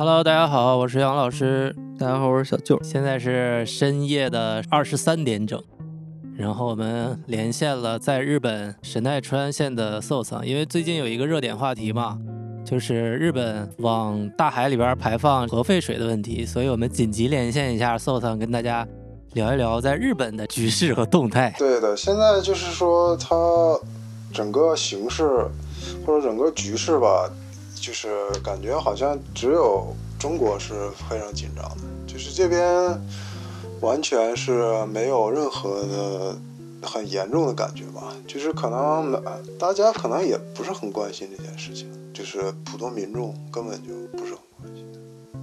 Hello，大家好，我是杨老师。大家好，我是小舅。现在是深夜的二十三点整，然后我们连线了在日本神奈川县的寿桑，因为最近有一个热点话题嘛，就是日本往大海里边排放核废水的问题，所以我们紧急连线一下寿桑，跟大家聊一聊在日本的局势和动态。对的，现在就是说，它整个形势或者整个局势吧，就是感觉好像只有中国是非常紧张的，就是这边完全是没有任何的很严重的感觉吧，就是可能呃大家可能也不是很关心这件事情，就是普通民众根本就不是很关心。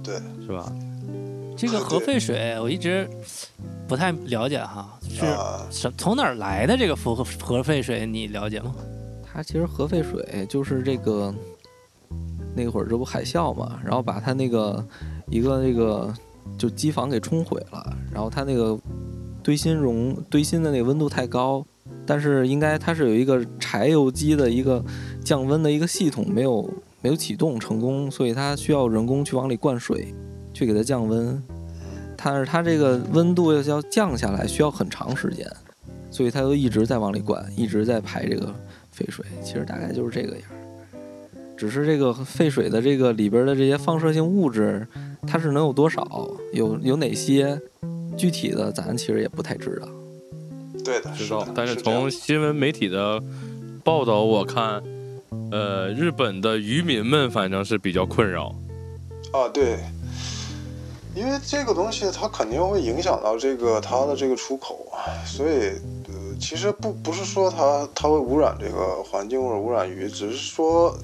对，是吧？这个核废水我一直不太了解哈，是啊、什从哪儿来的这个核核废水？你了解吗？它其实核废水就是这个那会儿这不海啸嘛，然后把它那个一个那个就机房给冲毁了，然后它那个堆芯熔堆芯的那个温度太高，但是应该它是有一个柴油机的一个降温的一个系统没有没有启动成功，所以它需要人工去往里灌水，去给它降温。但是它这个温度要要降下来需要很长时间，所以它就一直在往里灌，一直在排这个废水。其实大概就是这个样。只是这个废水的这个里边的这些放射性物质，它是能有多少，有有哪些，具体的咱其实也不太知道。对的，知道。。但是从新闻媒体的报道我看，呃，日本的渔民们反正是比较困扰。啊，对，因为这个东西它肯定会影响到这个它的这个出口啊，所以呃，其实不不是说它它会污染这个环境或者污染鱼，只是说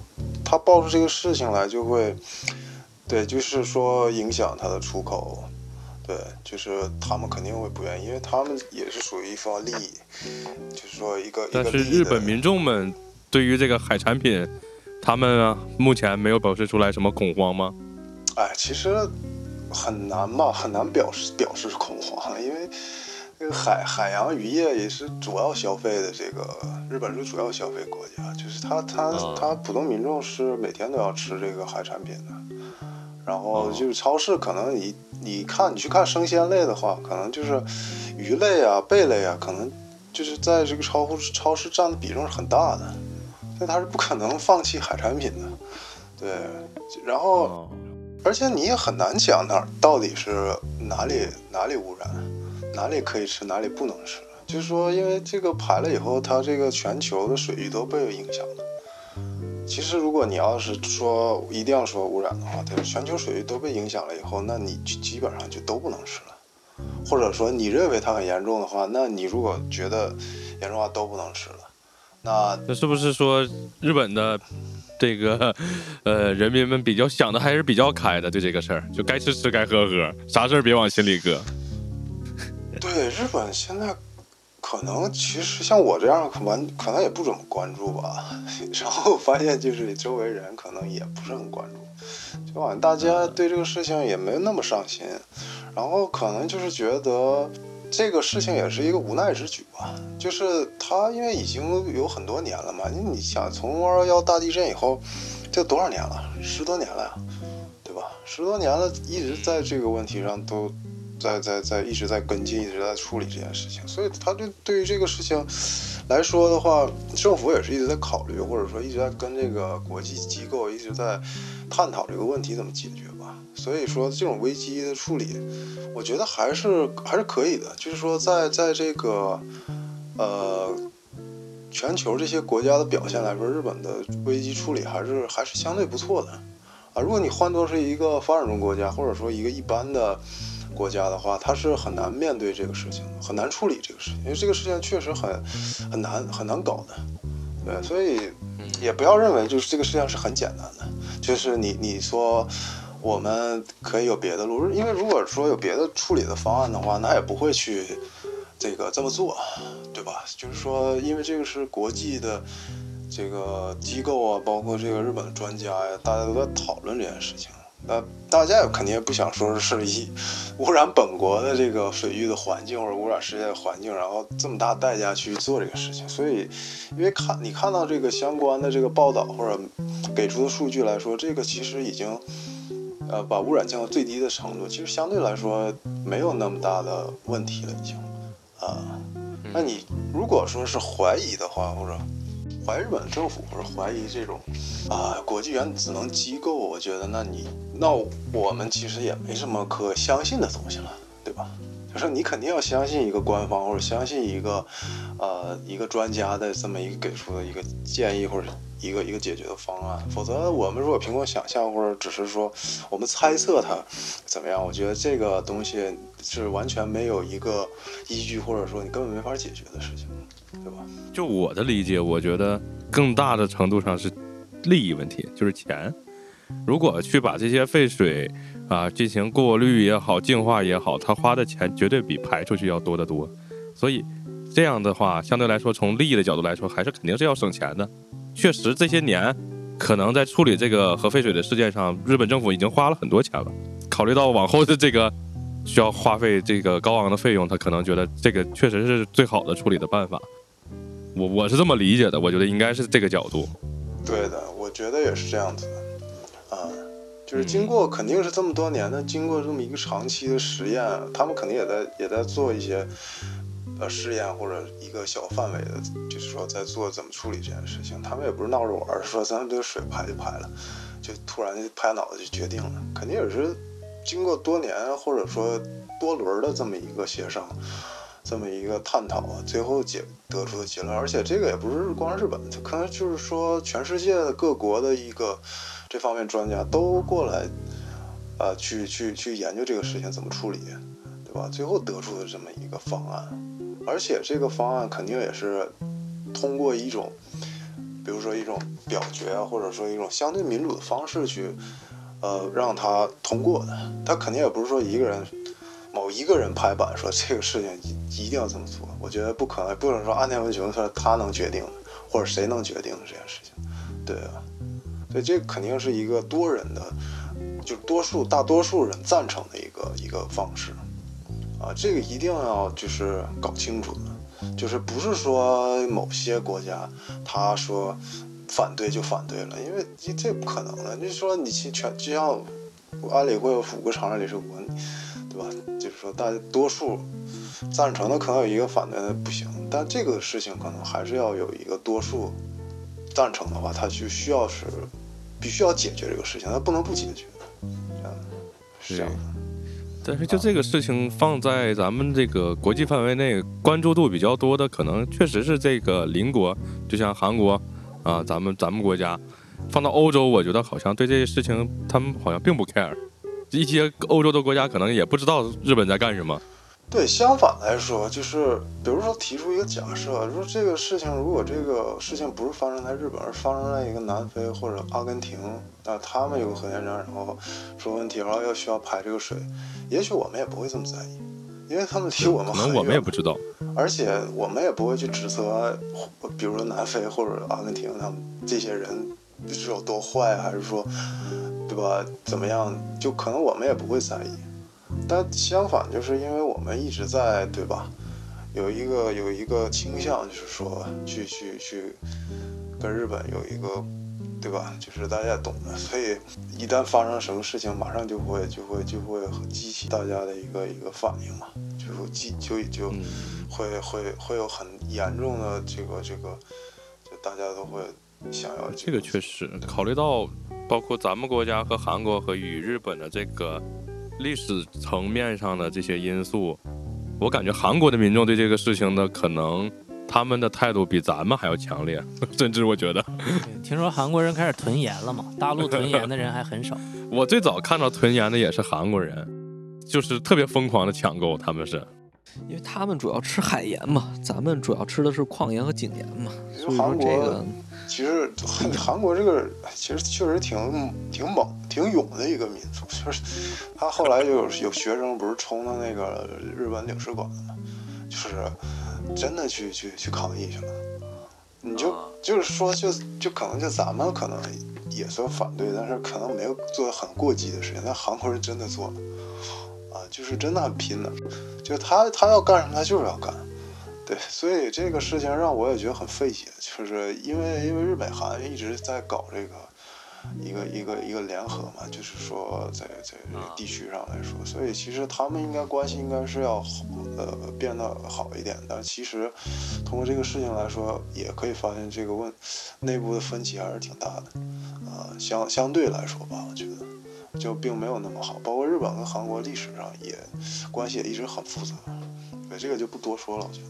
它爆出这个事情来就会，对，就是说影响它的出口。对，就是他们肯定会不愿意，因为他们也是属于一方利益，就是说一个但是日本民众们对于这个海产品，他们啊目前没有表示出来什么恐慌吗？哎，其实很难吧，很难表示表示恐慌，因为这个海海洋渔业也是主要消费的，这个日本是主要消费国家，就是他他啊他普通民众是每天都要吃这个海产品的，然后哦就是超市可能你你看你去看生鲜类的话，可能就是鱼类啊、贝类啊，可能就是在这个超乎超市占的比重是很大的，所以他是不可能放弃海产品的，对，然后。哦，而且你也很难讲哪儿到底是哪里哪里污染，哪里可以吃，哪里不能吃。就是说，因为这个排了以后，它这个全球的水域都被影响了。其实，如果你要是说一定要说污染的话，它全球水域都被影响了以后，那你基基本上就都不能吃了。或者说，你认为它很严重的话，那你如果觉得严重的话都不能吃了。那那是不是说日本的这个呃人民们比较想的还是比较开的？对这个事儿，就该吃吃，该喝喝，啥事儿别往心里搁。对日本现在可能其实像我这样完可能也不怎么关注吧，然后发现就是周围人可能也不是很关注，就好像大家对这个事情也没有那么上心，然后可能就是觉得这个事情也是一个无奈之举吧，就是他因为已经有很多年了嘛，你你想从二幺幺大地震以后，这多少年了？十多年了呀，对吧？十多年了，一直在这个问题上都在在在一直在跟进，一直在处理这件事情，所以他对对于这个事情来说的话，政府也是一直在考虑，或者说一直在跟这个国际机构一直在探讨这个问题怎么解决吧。所以说这种危机的处理，我觉得还是还是可以的，就是说在在这个呃全球这些国家的表现来说，日本的危机处理还是还是相对不错的啊。如果你换作是一个发展中国家，或者说一个一般的国家的话，他是很难面对这个事情，很难处理这个事情，因为这个事情确实很很难很难搞的。对，所以也不要认为就是这个事情是很简单的，就是你你说我们可以有别的路，因为如果说有别的处理的方案的话，那也不会去这个这么做，对吧？就是说，因为这个是国际的这个机构啊，包括这个日本的专家呀，大家都在讨论这件事情。那大家也肯定也不想说是一污染本国的这个水域的环境或者污染世界的环境，然后这么大代价去做这个事情。所以，因为看你看到这个相关的这个报道或者给出的数据来说，这个其实已经呃把污染降到最低的程度，其实相对来说没有那么大的问题了，已经啊。那你如果说是怀疑的话，或者怀日本政府或者怀疑这种啊国际原子能机构，我觉得那你那我们其实也没什么可相信的东西了，对吧？就是你肯定要相信一个官方或者相信一个呃一个专家的这么一个给出的一个建议或者一个一个解决的方案，否则我们如果凭空想象或者只是说我们猜测它怎么样，我觉得这个东西是完全没有一个依据或者说你根本没法解决的事情，对吧？就我的理解，我觉得更大的程度上是利益问题，就是钱。如果去把这些废水啊进行过滤也好、净化也好，他花的钱绝对比排出去要多得多。所以这样的话，相对来说，从利益的角度来说，还是肯定是要省钱的。确实，这些年可能在处理这个核废水的事件上，日本政府已经花了很多钱了。考虑到往后的这个需要花费这个高昂的费用，他可能觉得这个确实是最好的处理的办法。我我是这么理解的，我觉得应该是这个角度。对的，我觉得也是这样子的，啊，就是经过肯定是这么多年的，经过这么一个长期的实验，他们肯定也在也在做一些呃试验或者一个小范围的，就是说在做怎么处理这件事情。他们也不是闹着玩儿，说咱们这个水排就排了，就突然就拍脑袋就决定了，肯定也是经过多年或者说多轮的这么一个协商。这么一个探讨啊，最后结得出的结论，而且这个也不是光日本，可能就是说全世界的各国的一个这方面专家都过来，呃，去去去研究这个事情怎么处理，对吧？最后得出的这么一个方案，而且这个方案肯定也是通过一种，比如说一种表决啊，或者说一种相对民主的方式去，呃，让他通过的。他肯定也不是说一个人。某一个人拍板说这个事情一一定要这么做，我觉得不可能，不能说安田文雄说他能决定，或者谁能决定这件事情，对啊，所以这肯定是一个多人的，就多数大多数人赞成的一个一个方式，啊，这个一定要就是搞清楚的，就是不是说某些国家他说反对就反对了，因为这不可能的，你说你去全就像安理会有五个常任理事国。对吧？就是说，大多数赞成的可能有一个反对的不行，但这个事情可能还是要有一个多数赞成的话，他就需要是必须要解决这个事情，他不能不解决的，这样是这样的。但是就这个事情放在咱们这个国际范围内关注度比较多的，可能确实是这个邻国，就像韩国啊，咱们咱们国家放到欧洲，我觉得好像对这些事情他们好像并不 care。一些欧洲的国家可能也不知道日本在干什么。对，相反来说，就是比如说提出一个假设，说这个事情如果这个事情不是发生在日本，而发生在一个南非或者阿根廷，那他们有个核电站，然后出问题，然后要需要排这个水，也许我们也不会这么在意，因为他们离我们很远，我们也不知道，而且我们也不会去指责，比如说南非或者阿根廷他们这些人是有多坏，还是说。对吧？怎么样？就可能我们也不会在意，但相反，就是因为我们一直在，对吧？有一个有一个倾向，就是说去去去跟日本有一个，对吧？就是大家懂的，所以一旦发生什么事情，马上就会就会就会激起大家的一个一个反应嘛，就激就就会会会有很严重的这个这个，就大家都会想要这个确实考虑到。包括咱们国家和韩国和与日本的这个历史层面上的这些因素，我感觉韩国的民众对这个事情的可能他们的态度比咱们还要强烈，甚至我觉得。听说韩国人开始囤盐了嘛？大陆囤盐的人还很少。我最早看到囤盐的也是韩国人，就是特别疯狂的抢购，他们是。因为他们主要吃海盐嘛，咱们主要吃的是矿盐和井盐嘛，所以说这个。其实韩韩国这个其实确实挺挺猛、挺勇的一个民族。就是他后来就有有学生不是冲到那个日本领事馆了吗？就是真的去去去抗议去了。你就就是说，就就可能就咱们可能也算反对，但是可能没有做很过激的事情。但韩国人真的做了，啊，就是真的很拼的。就他他要干什么，他就是要干。对，所以这个事情让我也觉得很费解，就是因为因为日美韩一直在搞这个一个一个一个联合嘛，就是说在在这个地区上来说，所以其实他们应该关系应该是要呃变得好一点，但其实通过这个事情来说，也可以发现这个问内部的分歧还是挺大的，啊，相相对来说吧，我觉得就并没有那么好，包括日本跟韩国历史上也关系也一直很复杂。这个就不多说了，我觉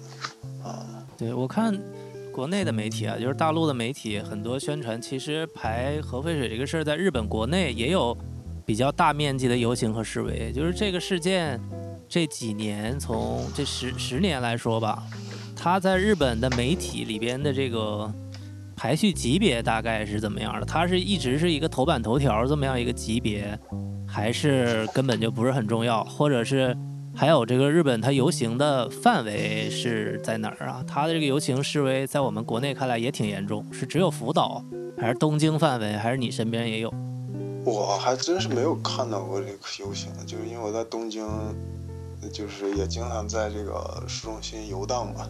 得，啊，对我看国内的媒体啊，就是大陆的媒体，很多宣传其实排核废水这个事儿，在日本国内也有比较大面积的游行和示威。就是这个事件这几年，从这十十年来说吧，它在日本的媒体里边的这个排序级别大概是怎么样的？它是一直是一个头版头条这么样一个级别，还是根本就不是很重要，或者是？还有这个日本，它游行的范围是在哪儿啊？它的这个游行示威，在我们国内看来也挺严重，是只有福岛，还是东京范围，还是你身边也有？我还真是没有看到过这个游行，就是因为我在东京，就是也经常在这个市中心游荡吧，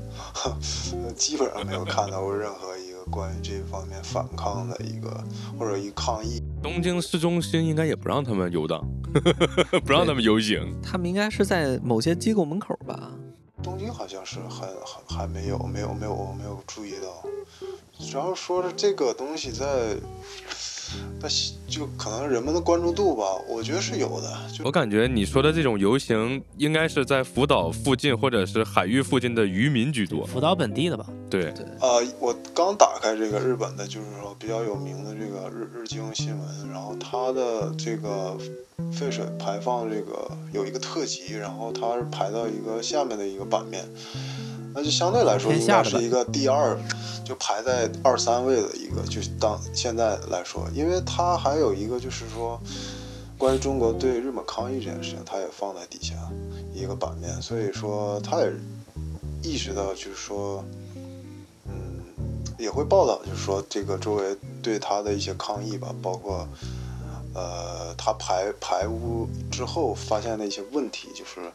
基本上没有看到过任何一个关于这方面反抗的一个或者一抗议。东京市中心应该也不让他们游荡。不让他们游行，他们应该是在某些机构门口吧？东京好像是还还还没有，没有没有我没有注意到。主要说是这个东西在。那就可能人们的关注度吧，我觉得是有的。我感觉你说的这种游行，应该是在福岛附近或者是海域附近的渔民居多。福岛本地的吧？对对。呃，我刚打开这个日本的，就是说比较有名的这个日日经新闻，然后它的这个废水排放这个有一个特辑，然后它是排到一个下面的一个版面。那就相对来说应该是一个第二，就排在二三位的一个，就当现在来说，因为它还有一个就是说，关于中国对日本抗议这件事情，它也放在底下一个版面，所以说他也意识到就是说，嗯，也会报道，就是说这个周围对他的一些抗议吧，包括呃，他排排污之后发现的一些问题，就是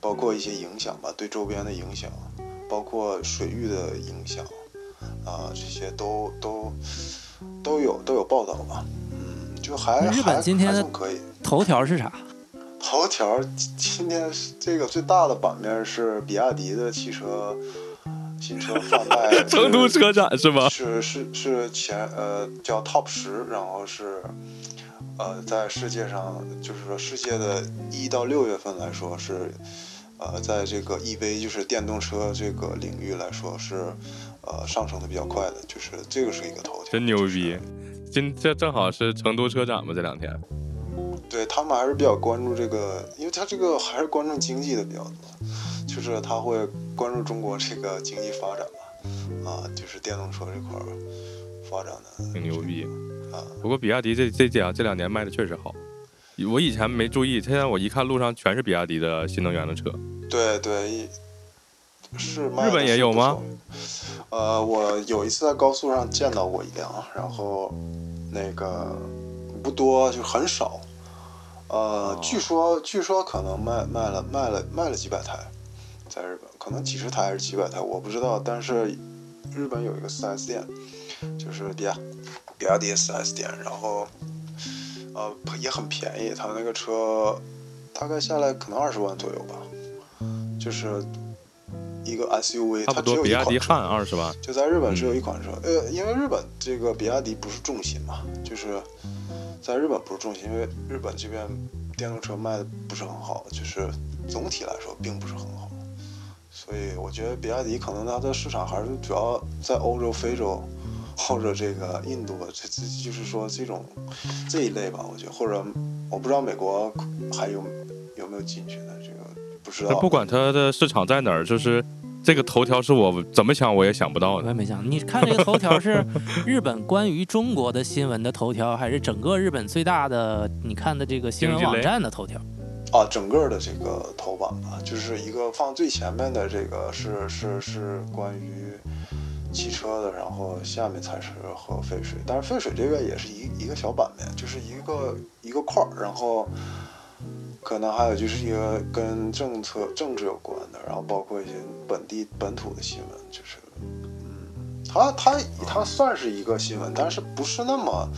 包括一些影响吧，对周边的影响。包括水域的影响，啊，这些都都都有都有报道吧，嗯，就还日本今天可以。头条是啥？头条今天这个最大的版面是比亚迪的汽车新车贩卖，成都车展是吗？是是是前呃叫 Top 十，然后是呃在世界上就是说世界的一到六月份来说是。呃，在这个 EV 就是电动车这个领域来说，是呃上升的比较快的，就是这个是一个头条。真牛逼！今这正好是成都车展嘛，这两天。对他们还是比较关注这个，因为他这个还是关注经济的比较多，就是他会关注中国这个经济发展吧，啊，就是电动车这块发展的挺牛逼啊。不过比亚迪这这两这两年卖的确实好。我以前没注意，现在我一看路上全是比亚迪的新能源的车。对对，是。日本也有吗？呃，我有一次在高速上见到过一辆，然后那个不多，就很少。呃，据说据说可能卖卖了卖了卖了几百台，在日本可能几十台还是几百台，我不知道。但是日本有一个 4S 店，就是比亚比亚迪 4S 店，然后。呃，也很便宜，他那个车大概下来可能二十万左右吧，就是一个 SUV，它只有比亚迪汉二十万，就在日本只有一款车。呃，因为日本这个比亚迪不是重型嘛，就是在日本不是重型，因为日本这边电动车卖的不是很好，就是总体来说并不是很好，所以我觉得比亚迪可能它的市场还是主要在欧洲、非洲。或者这个印度，这这就是说这种这一类吧，我觉得，或者我不知道美国还有有没有进去的这个不知道。不管它的市场在哪儿，就是这个头条是我怎么想我也想不到的。我也没想，你看这个头条是日本关于中国的新闻的头条，还是整个日本最大的你看的这个新闻网站的头条？啊，整个的这个头版吧，就是一个放最前面的这个是是是关于汽车的，然后下面才是和废水，但是废水这个也是一一个小版面，就是一个一个块儿，然后可能还有就是一个跟政策政治有关的，然后包括一些本地本土的新闻，就是嗯，它它它算是一个新闻，但是不是那么。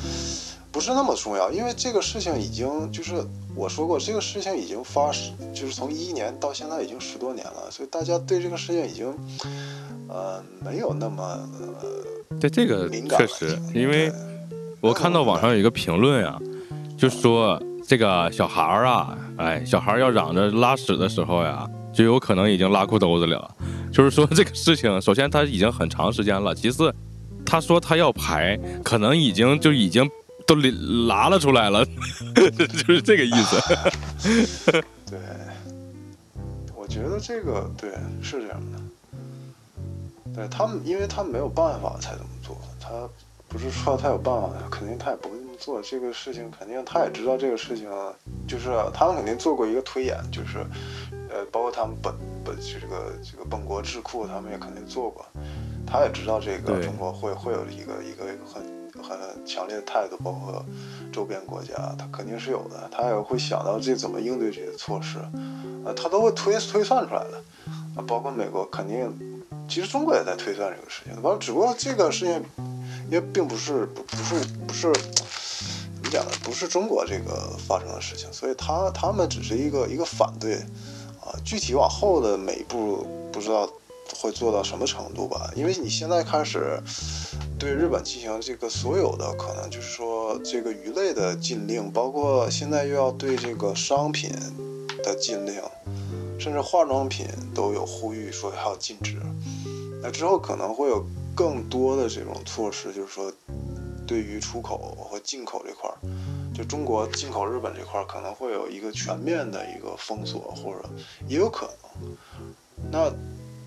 不是那么重要，因为这个事情已经就是我说过，这个事情已经发生，就是从一一年到现在已经十多年了，所以大家对这个事情已经，呃，没有那么呃，对这个确实，因为我看到网上有一个评论啊，就说这个小孩儿啊，哎，小孩儿要嚷着拉屎的时候呀，就有可能已经拉裤兜子里了。就是说这个事情，首先他已经很长时间了，其次他说他要排，可能已经就已经。都拉了出来了，就是这个意思。对，我觉得这个对是这样的。对他们，因为他没有办法才这么做。他不是说他有办法，肯定他也不会这么做。这个事情肯定他也知道，这个事情就是他们肯定做过一个推演，就是呃，包括他们本本这个这个本国智库，他们也肯定做过。他也知道这个中国会会有一个一个一个很。很强烈的态度，包括周边国家，他肯定是有的，他也会想到这怎么应对这些措施，啊，他都会推推算出来的，啊，包括美国肯定，其实中国也在推算这个事情，完，只不过这个事情，因为并不是不不是不是怎么讲呢，不是中国这个发生的事情，所以他他们只是一个一个反对，啊，具体往后的每一步不知道。会做到什么程度吧？因为你现在开始对日本进行这个所有的可能，就是说这个鱼类的禁令，包括现在又要对这个商品的禁令，甚至化妆品都有呼吁说要禁止。那之后可能会有更多的这种措施，就是说对于出口和进口这块儿，就中国进口日本这块儿可能会有一个全面的一个封锁，或者也有可能。那。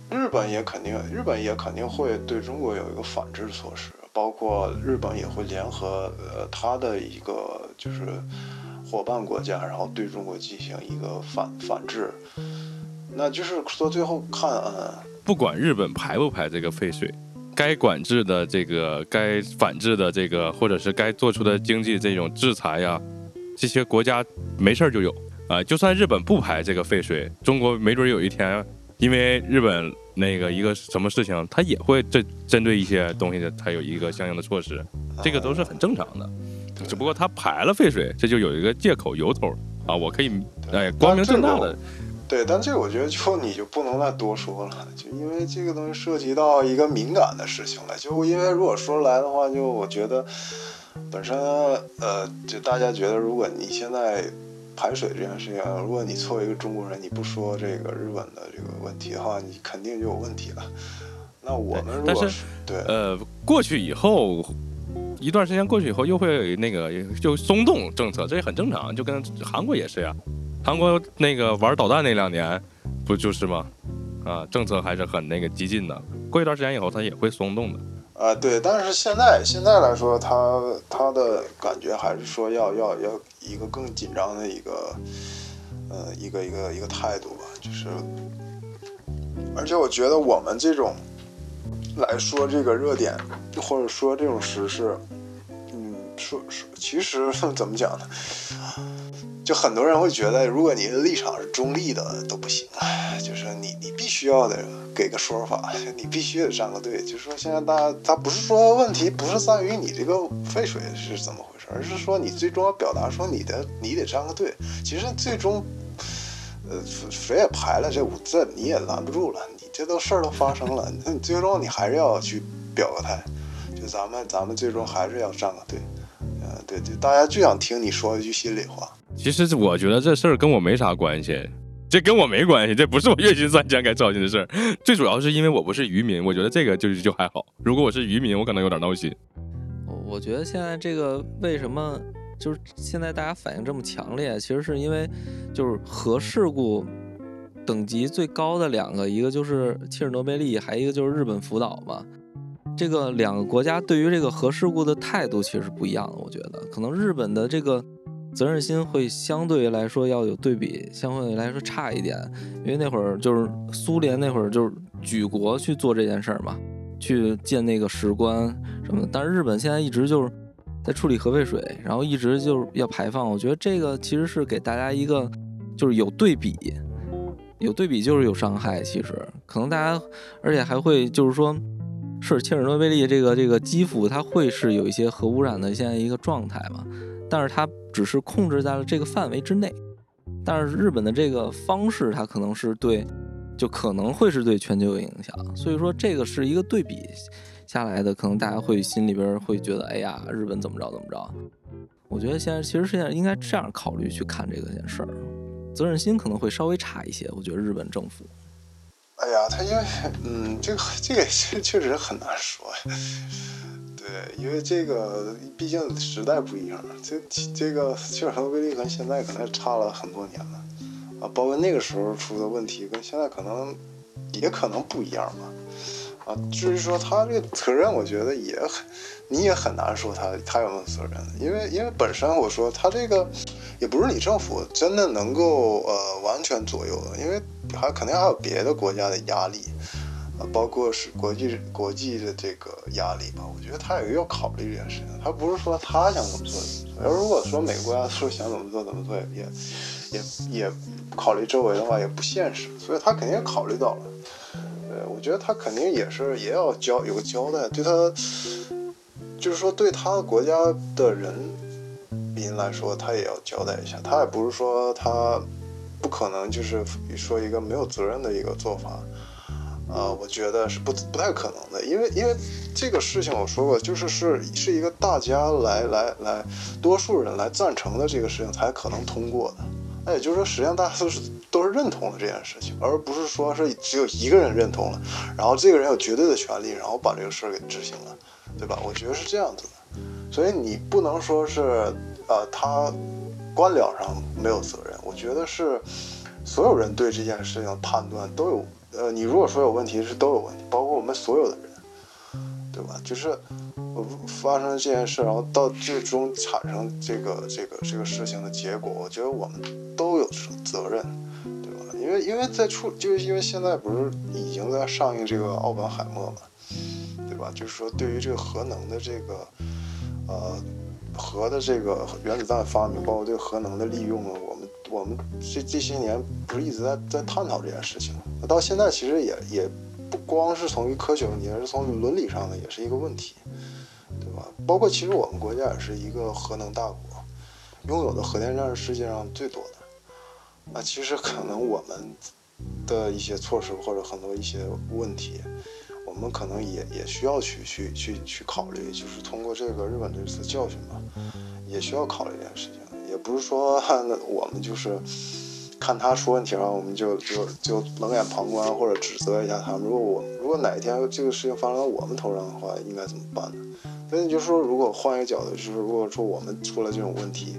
日本也肯定，日本也肯定会对中国有一个反制措施，包括日本也会联合呃他的一个就是伙伴国家，然后对中国进行一个反反制。那就是说最后看，嗯，不管日本排不排这个废水，该管制的这个，该反制的这个，或者是该做出的经济这种制裁呀，这些国家没事儿就有啊。就算日本不排这个废水，中国没准有一天。因为日本那个一个什么事情，它也会针针对一些东西的，它有一个相应的措施，这个都是很正常的。只不过他排了废水，这就有一个借口由头啊，我可以哎光明正大的。对，但这个我觉得就你就不能再多说了，就因为这个东西涉及到一个敏感的事情了。就因为如果说来的话，就我觉得本身呃，就大家觉得如果你现在。排水这件事情，如果你作为一个中国人，你不说这个日本的这个问题的话，你肯定就有问题了。那我们如果是对呃过去以后一段时间过去以后，又会那个就松动政策，这也很正常。就跟韩国也是呀，韩国那个玩导弹那两年不就是吗？啊，政策还是很那个激进的。过一段时间以后，它也会松动的。啊，对，但是现在现在来说，他他的感觉还是说要要要一个更紧张的一个，呃，一个一个一个态度吧，就是，而且我觉得我们这种来说这个热点，或者说这种时事，嗯，说说其实 怎么讲呢？就很多人会觉得，如果你的立场是中立的都不行，就是你你必须要得给个说法，你必须得站个队。就是说现在大家他不是说问题不是在于你这个废水是怎么回事，而是说你最终要表达说你的你得站个队。其实最终，呃，谁也排了这五这你也拦不住了，你这都事儿都发生了，那你最终你还是要去表个态。就咱们咱们最终还是要站个队，嗯，对就，大家就想听你说一句心里话。其实我觉得这事儿跟我没啥关系，这跟我没关系，这不是我月薪三千该操心的事儿。最主要是因为我不是渔民，我觉得这个就就还好。如果我是渔民，我可能有点闹心。我觉得现在这个为什么就是现在大家反应这么强烈，其实是因为就是核事故等级最高的两个，一个就是切尔诺贝利，还一个就是日本福岛嘛。这个两个国家对于这个核事故的态度其实不一样的，我觉得可能日本的这个责任心会相对来说要有对比，相对来说差一点，因为那会儿就是苏联那会儿就是举国去做这件事儿嘛，去建那个石棺什么的。但是日本现在一直就是在处理核废水，然后一直就是要排放，我觉得这个其实是给大家一个就是有对比，有对比就是有伤害，其实可能大家而且还会就是说。是切尔诺贝利这个这个基辅，它会是有一些核污染的现在一个状态嘛？但是它只是控制在了这个范围之内。但是日本的这个方式，它可能是对，就可能会是对全球有影响。所以说这个是一个对比下来的，可能大家会心里边会觉得，哎呀，日本怎么着怎么着？我觉得现在其实现在应该这样考虑去看这个件事儿，责任心可能会稍微差一些。我觉得日本政府。哎呀，他因为嗯，这个这个确确实很难说。对，因为这个毕竟时代不一样，这这个切尔诺贝利跟现在可能差了很多年了啊，包括那个时候出的问题跟现在可能也可能不一样吧。啊，至于说他这个责任，我觉得也很，你也很难说他他有没有责任，因为因为本身我说他这个也不是你政府真的能够呃完全左右的，因为。还肯定还有别的国家的压力，啊，包括是国际国际的这个压力吧。我觉得他也要考虑这件事情。他不是说他想怎么做怎么做。要如果说美国要说想怎么做怎么做，也也也考虑周围的话也不现实。所以他肯定考虑到了。我觉得他肯定也是也要交有个交代，对他就是说对他国家的人民来说，他也要交代一下。他也不是说他。不可能，就是说一个没有责任的一个做法，呃，我觉得是不不太可能的，因为因为这个事情我说过，就是是是一个大家来来来，多数人来赞成的这个事情才可能通过的，那也就是说，实际上大家都是都是认同了这件事情，而不是说是只有一个人认同了，然后这个人有绝对的权利，然后把这个事儿给执行了，对吧？我觉得是这样子的，所以你不能说是呃他。官僚上没有责任，我觉得是所有人对这件事情判断都有，呃，你如果说有问题是都有问题，包括我们所有的人，对吧？就是发生这件事，然后到最终产生这个这个这个事情的结果，我觉得我们都有责任，对吧？因为因为在处，就是因为现在不是已经在上映这个《奥本海默》嘛，对吧？就是说对于这个核能的这个，呃。核的这个原子弹发明，包括对核能的利用啊，我们我们这这些年不是一直在在探讨这件事情那到现在其实也也不光是从于科学问题，而是从伦理上的也是一个问题，对吧？包括其实我们国家也是一个核能大国，拥有的核电站是世界上最多的。那其实可能我们的一些措施或者很多一些问题。我们可能也也需要去去去去考虑，就是通过这个日本这次教训吧，也需要考虑这件事情。也不是说 我们就是看他出问题了，我们就就就冷眼旁观或者指责一下他们。如果我如果哪一天这个事情发生在我们头上的话，应该怎么办呢？所以你就说，如果换一个角度，就是如果说我们出了这种问题，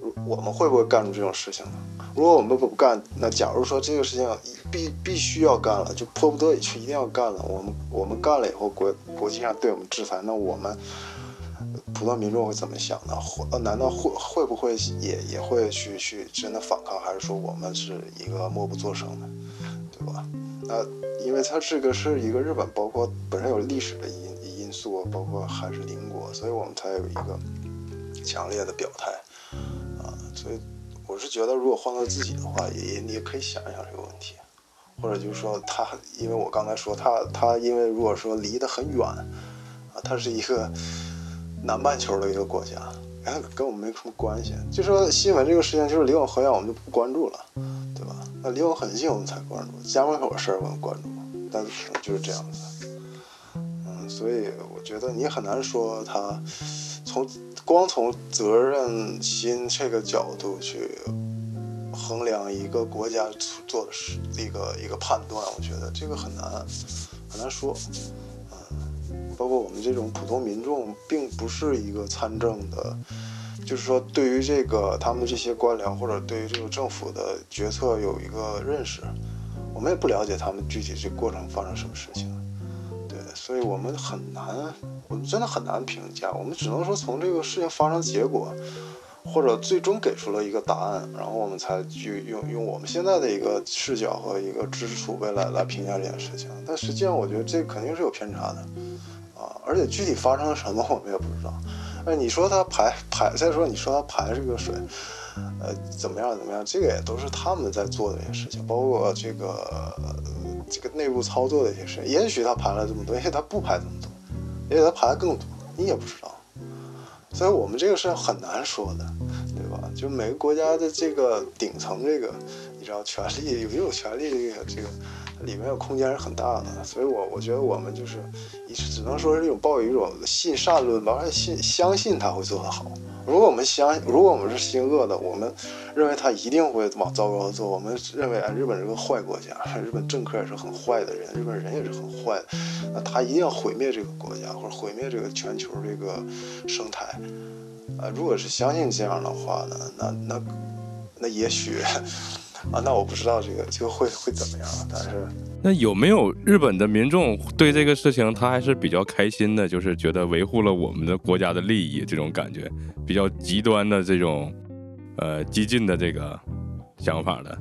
如我们会不会干出这种事情呢？如果我们不干，那假如说这个事情必必须要干了，就迫不得已去一定要干了，我们我们干了以后，国国际上对我们制裁，那我们普通民众会怎么想呢？会呃，难道会会不会也也会去去真的反抗，还是说我们是一个默不作声的，对吧？那因为它这个是一个日本，包括本身有历史的因因素，包括还是邻国，所以我们才有一个强烈的表态啊，所以。我是觉得，如果换做自己的话，也你也可以想一想这个问题，或者就是说，他，因为我刚才说他，他因为如果说离得很远，啊，他是一个南半球的一个国家，然后跟我们没什么关系。就说新闻这个事情，就是离我很远，我们就不关注了，对吧？那离我很近，我们才关注。家门口的事儿我们关注，但是可能就是这样子。嗯，所以我觉得你很难说他从。光从责任心这个角度去衡量一个国家做的是一个一个判断，我觉得这个很难很难说。包括我们这种普通民众，并不是一个参政的就是说对于这个他们这些官僚或者对于这个政府的决策有一个认识，我们也不了解他们具体这过程发生什么事情，对，所以我们很难，我们真的很难评价，我们只能说从这个事情发生结果。或者最终给出了一个答案，然后我们才去用用我们现在的一个视角和一个知识储备来来评价这件事情。但实际上，我觉得这肯定是有偏差的，啊，而且具体发生了什么我们也不知道。哎，你说它排排，再说你说它排这个水，呃，怎么样怎么样，这个也都是他们在做的一些事情，包括这个这个内部操作的一些事情。也许他排了这么多，也许他不排这么多，也许他排的更多，你也不知道。所以我们这个是很难说的，对吧？就每个国家的这个顶层这个，你知道权力有没有权力这个这个里面有空间是很大的。所以我我觉得我们就是一只能说是一种抱有一种信善论吧，信相信他会做得好。如果我们相，如果我们是心恶的，我们认为他一定会往糟糕的做。我们认为啊，日本是个坏国家，日本政客也是很坏的人，日本人也是很坏的，那他一定要毁灭这个国家，或者毁灭这个全球这个生态。啊，如果是相信这样的话呢，那那那也许。啊，那我不知道这个就会会怎么样，但是那有没有日本的民众对这个事情他还是比较开心的，就是觉得维护了我们的国家的利益这种感觉，比较极端的这种呃激进的这个想法的，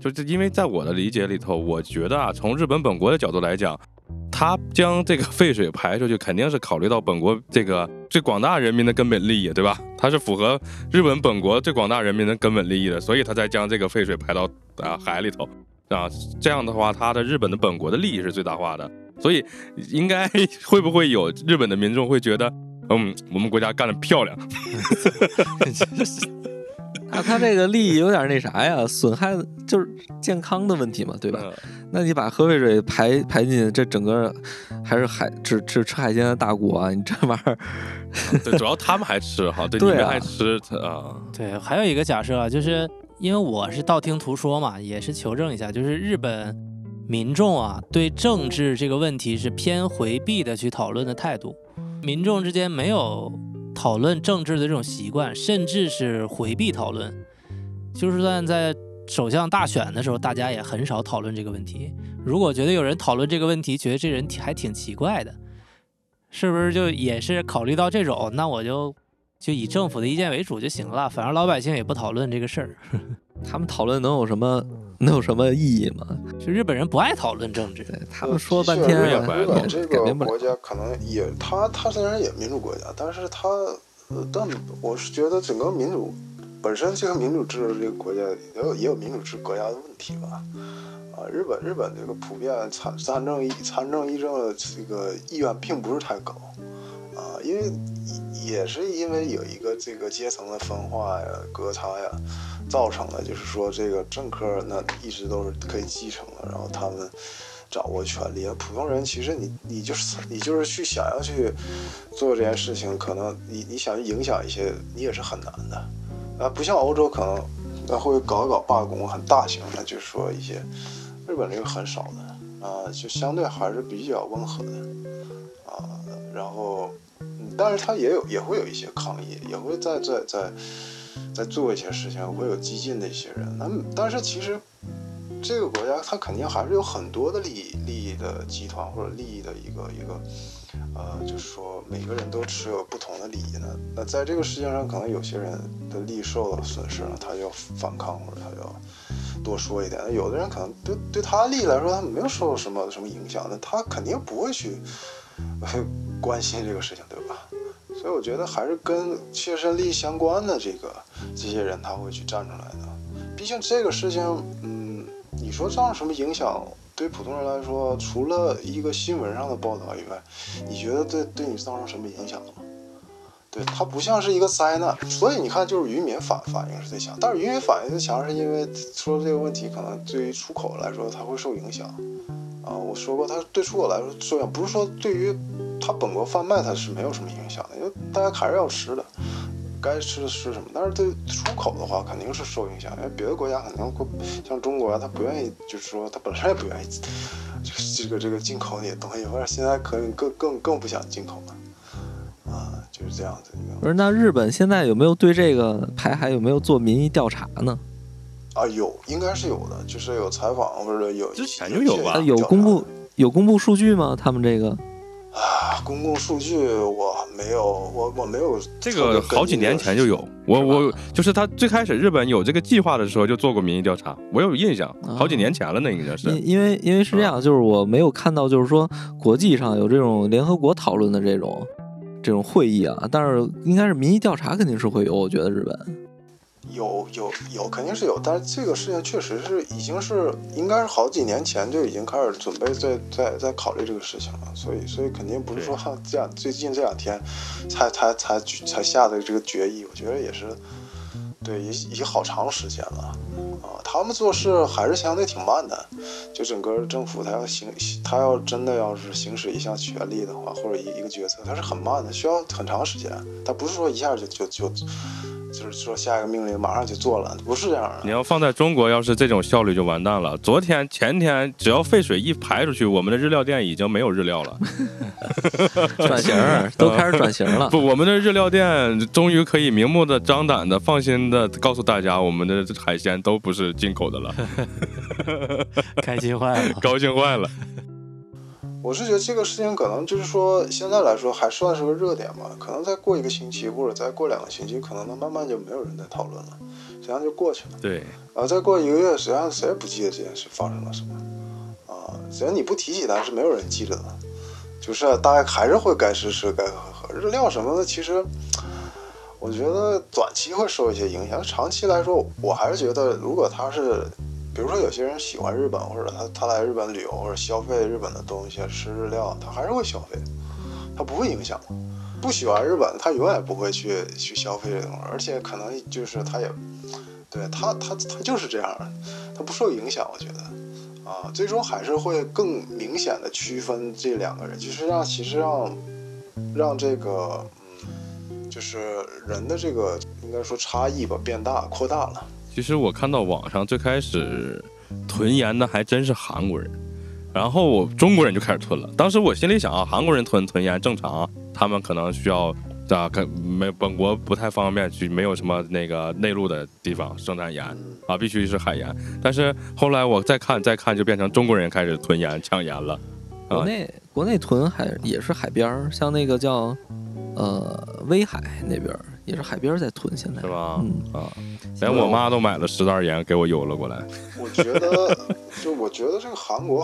就是因为在我的理解里头，我觉得啊，从日本本国的角度来讲。他将这个废水排出去，肯定是考虑到本国这个最广大人民的根本利益，对吧？他是符合日本本国最广大人民的根本利益的，所以他才将这个废水排到啊海里头啊。这样的话，他的日本的本国的利益是最大化的。所以，应该会不会有日本的民众会觉得，嗯，我们国家干得漂亮？那他这个利益有点那啥呀，损害就是健康的问题嘛，对吧？那你把核废水排排进这整个还是海只吃吃海鲜的大国啊，你这玩意儿，对，主要他们还吃哈，对，你们还吃啊？对，还有一个假设啊，就是因为我是道听途说嘛，也是求证一下，就是日本民众啊，对政治这个问题是偏回避的去讨论的态度，民众之间没有。讨论政治的这种习惯，甚至是回避讨论，就算在首相大选的时候，大家也很少讨论这个问题。如果觉得有人讨论这个问题，觉得这人还挺奇怪的，是不是就也是考虑到这种？那我就就以政府的意见为主就行了，反正老百姓也不讨论这个事儿。他们讨论能有什么能有什么意义吗？就日本人不爱讨论政治，他们说半天。日本这个国家可能也，他他虽然也民主国家，但是他，但我是觉得整个民主本身这个民主制这个国家也有也有民主制国家的问题吧。啊，日本日本这个普遍参参政参政议政的这个意愿并不是太高。啊，因为也是因为有一个这个阶层的分化呀、隔差呀，造成的，就是说这个政客那一直都是可以继承的，然后他们掌握权力。普通人其实你你就是你就是去想要去做这件事情，可能你你想影响一些，你也是很难的。啊，不像欧洲可能那会搞一搞罢工，很大型的，就是说一些日本这个很少的啊，就相对还是比较温和的啊，然后。但是他也有也会有一些抗议，也会在在在在做一些事情，会有激进的一些人。那但是其实这个国家它肯定还是有很多的利益利益的集团或者利益的一个一个呃，就是说每个人都持有不同的利益呢。那在这个世界上，可能有些人的利益受到损失了，他就要反抗或者他就要多说一点。有的人可能对对他利益来说，他没有受到什么什么影响，那他肯定不会去。关心这个事情，对吧？所以我觉得还是跟切身利益相关的这个这些人，他会去站出来的。毕竟这个事情，嗯，你说造成什么影响？对普通人来说，除了一个新闻上的报道以外，你觉得对对你造成什么影响了吗？对，它不像是一个灾难。所以你看，就是渔民反反应是最强。但是渔民反应最强，是因为说这个问题可能对于出口来说，它会受影响。啊，我说过，它对出口来说受影响，不是说对于它本国贩卖它是没有什么影响的，因为大家还是要吃的，该吃的吃什么。但是对出口的话，肯定是受影响，因为别的国家肯定会像中国啊，他不愿意，就是说他本身也不愿意这个这个这个进口那些东西，或者现在可能更更更不想进口了。啊，就是这样子一不是，那日本现在有没有对这个排海有没有做民意调查呢？啊，有应该是有的，就是有采访或者有之前就有吧啊，有公布有公布数据吗？他们这个啊，公共数据我没有，我我没有这个好几年前就有，我我就是他最开始日本有这个计划的时候就做过民意调查，我有印象，好几年前了，那应该是。因因为因为是这样，就是我没有看到，就是说国际上有这种联合国讨论的这种这种会议啊，但是应该是民意调查肯定是会有，我觉得日本有有有肯定是有，但是这个事情确实是已经是应该是好几年前就已经开始准备在在在考虑这个事情了，所以所以肯定不是说哈这样最近这两天才才才才下的这个决议，我觉得也是对也也好长时间了啊，他们做事还是相对挺慢的，就整个政府他要行他要真的要是行使一项权利的话，或者一一个决策，他是很慢的，需要很长时间，他不是说一下就就就。就是说下一个命令马上就做了，不是这样的。你要放在中国，要是这种效率就完蛋了。昨天、前天，只要废水一排出去，我们的日料店已经没有日料了。转型儿都开始转型了。不，我们的日料店终于可以明目的、张胆的、放心的告诉大家，我们的海鲜都不是进口的了，开心坏了。高兴坏了。我是觉得这个事情可能就是说，现在来说还算是个热点吧。可能再过一个星期，或者再过两个星期，可能它慢慢就没有人在讨论了，实际上就过去了。对，然后再过一个月，实际上谁也不记得这件事发生了什么啊。只要你不提起它，是没有人记得的。就是大家还是会该吃吃，该喝喝。日料什么的，其实我觉得短期会受一些影响，长期来说，我还是觉得，如果它是。比如说，有些人喜欢日本，或者他他来日本旅游，或者消费日本的东西，吃日料，他还是会消费，他不会影响。不喜欢日本，他永远不会去去消费这东西，而且可能就是他也，对他他他就是这样，他不受影响。我觉得，啊，最终还是会更明显的区分这两个人，就是让其实让让这个嗯，就是人的这个应该说差异吧变大扩大了。其实我看到网上最开始囤盐的还真是韩国人，然后我中国人就开始囤了。当时我心里想啊，韩国人囤囤盐正常，他们可能需要啊，跟没本国不太方便去，没有什么那个内陆的地方生产盐啊，必须是海盐。但是后来我再看再看，就变成中国人开始囤盐抢盐了。国内国内囤海也是海边儿，像那个叫呃威海那边。也是海边在囤，现在是吧？嗯啊，连我妈都买了十袋盐给我邮了过来。我觉得，就我觉得这个韩国，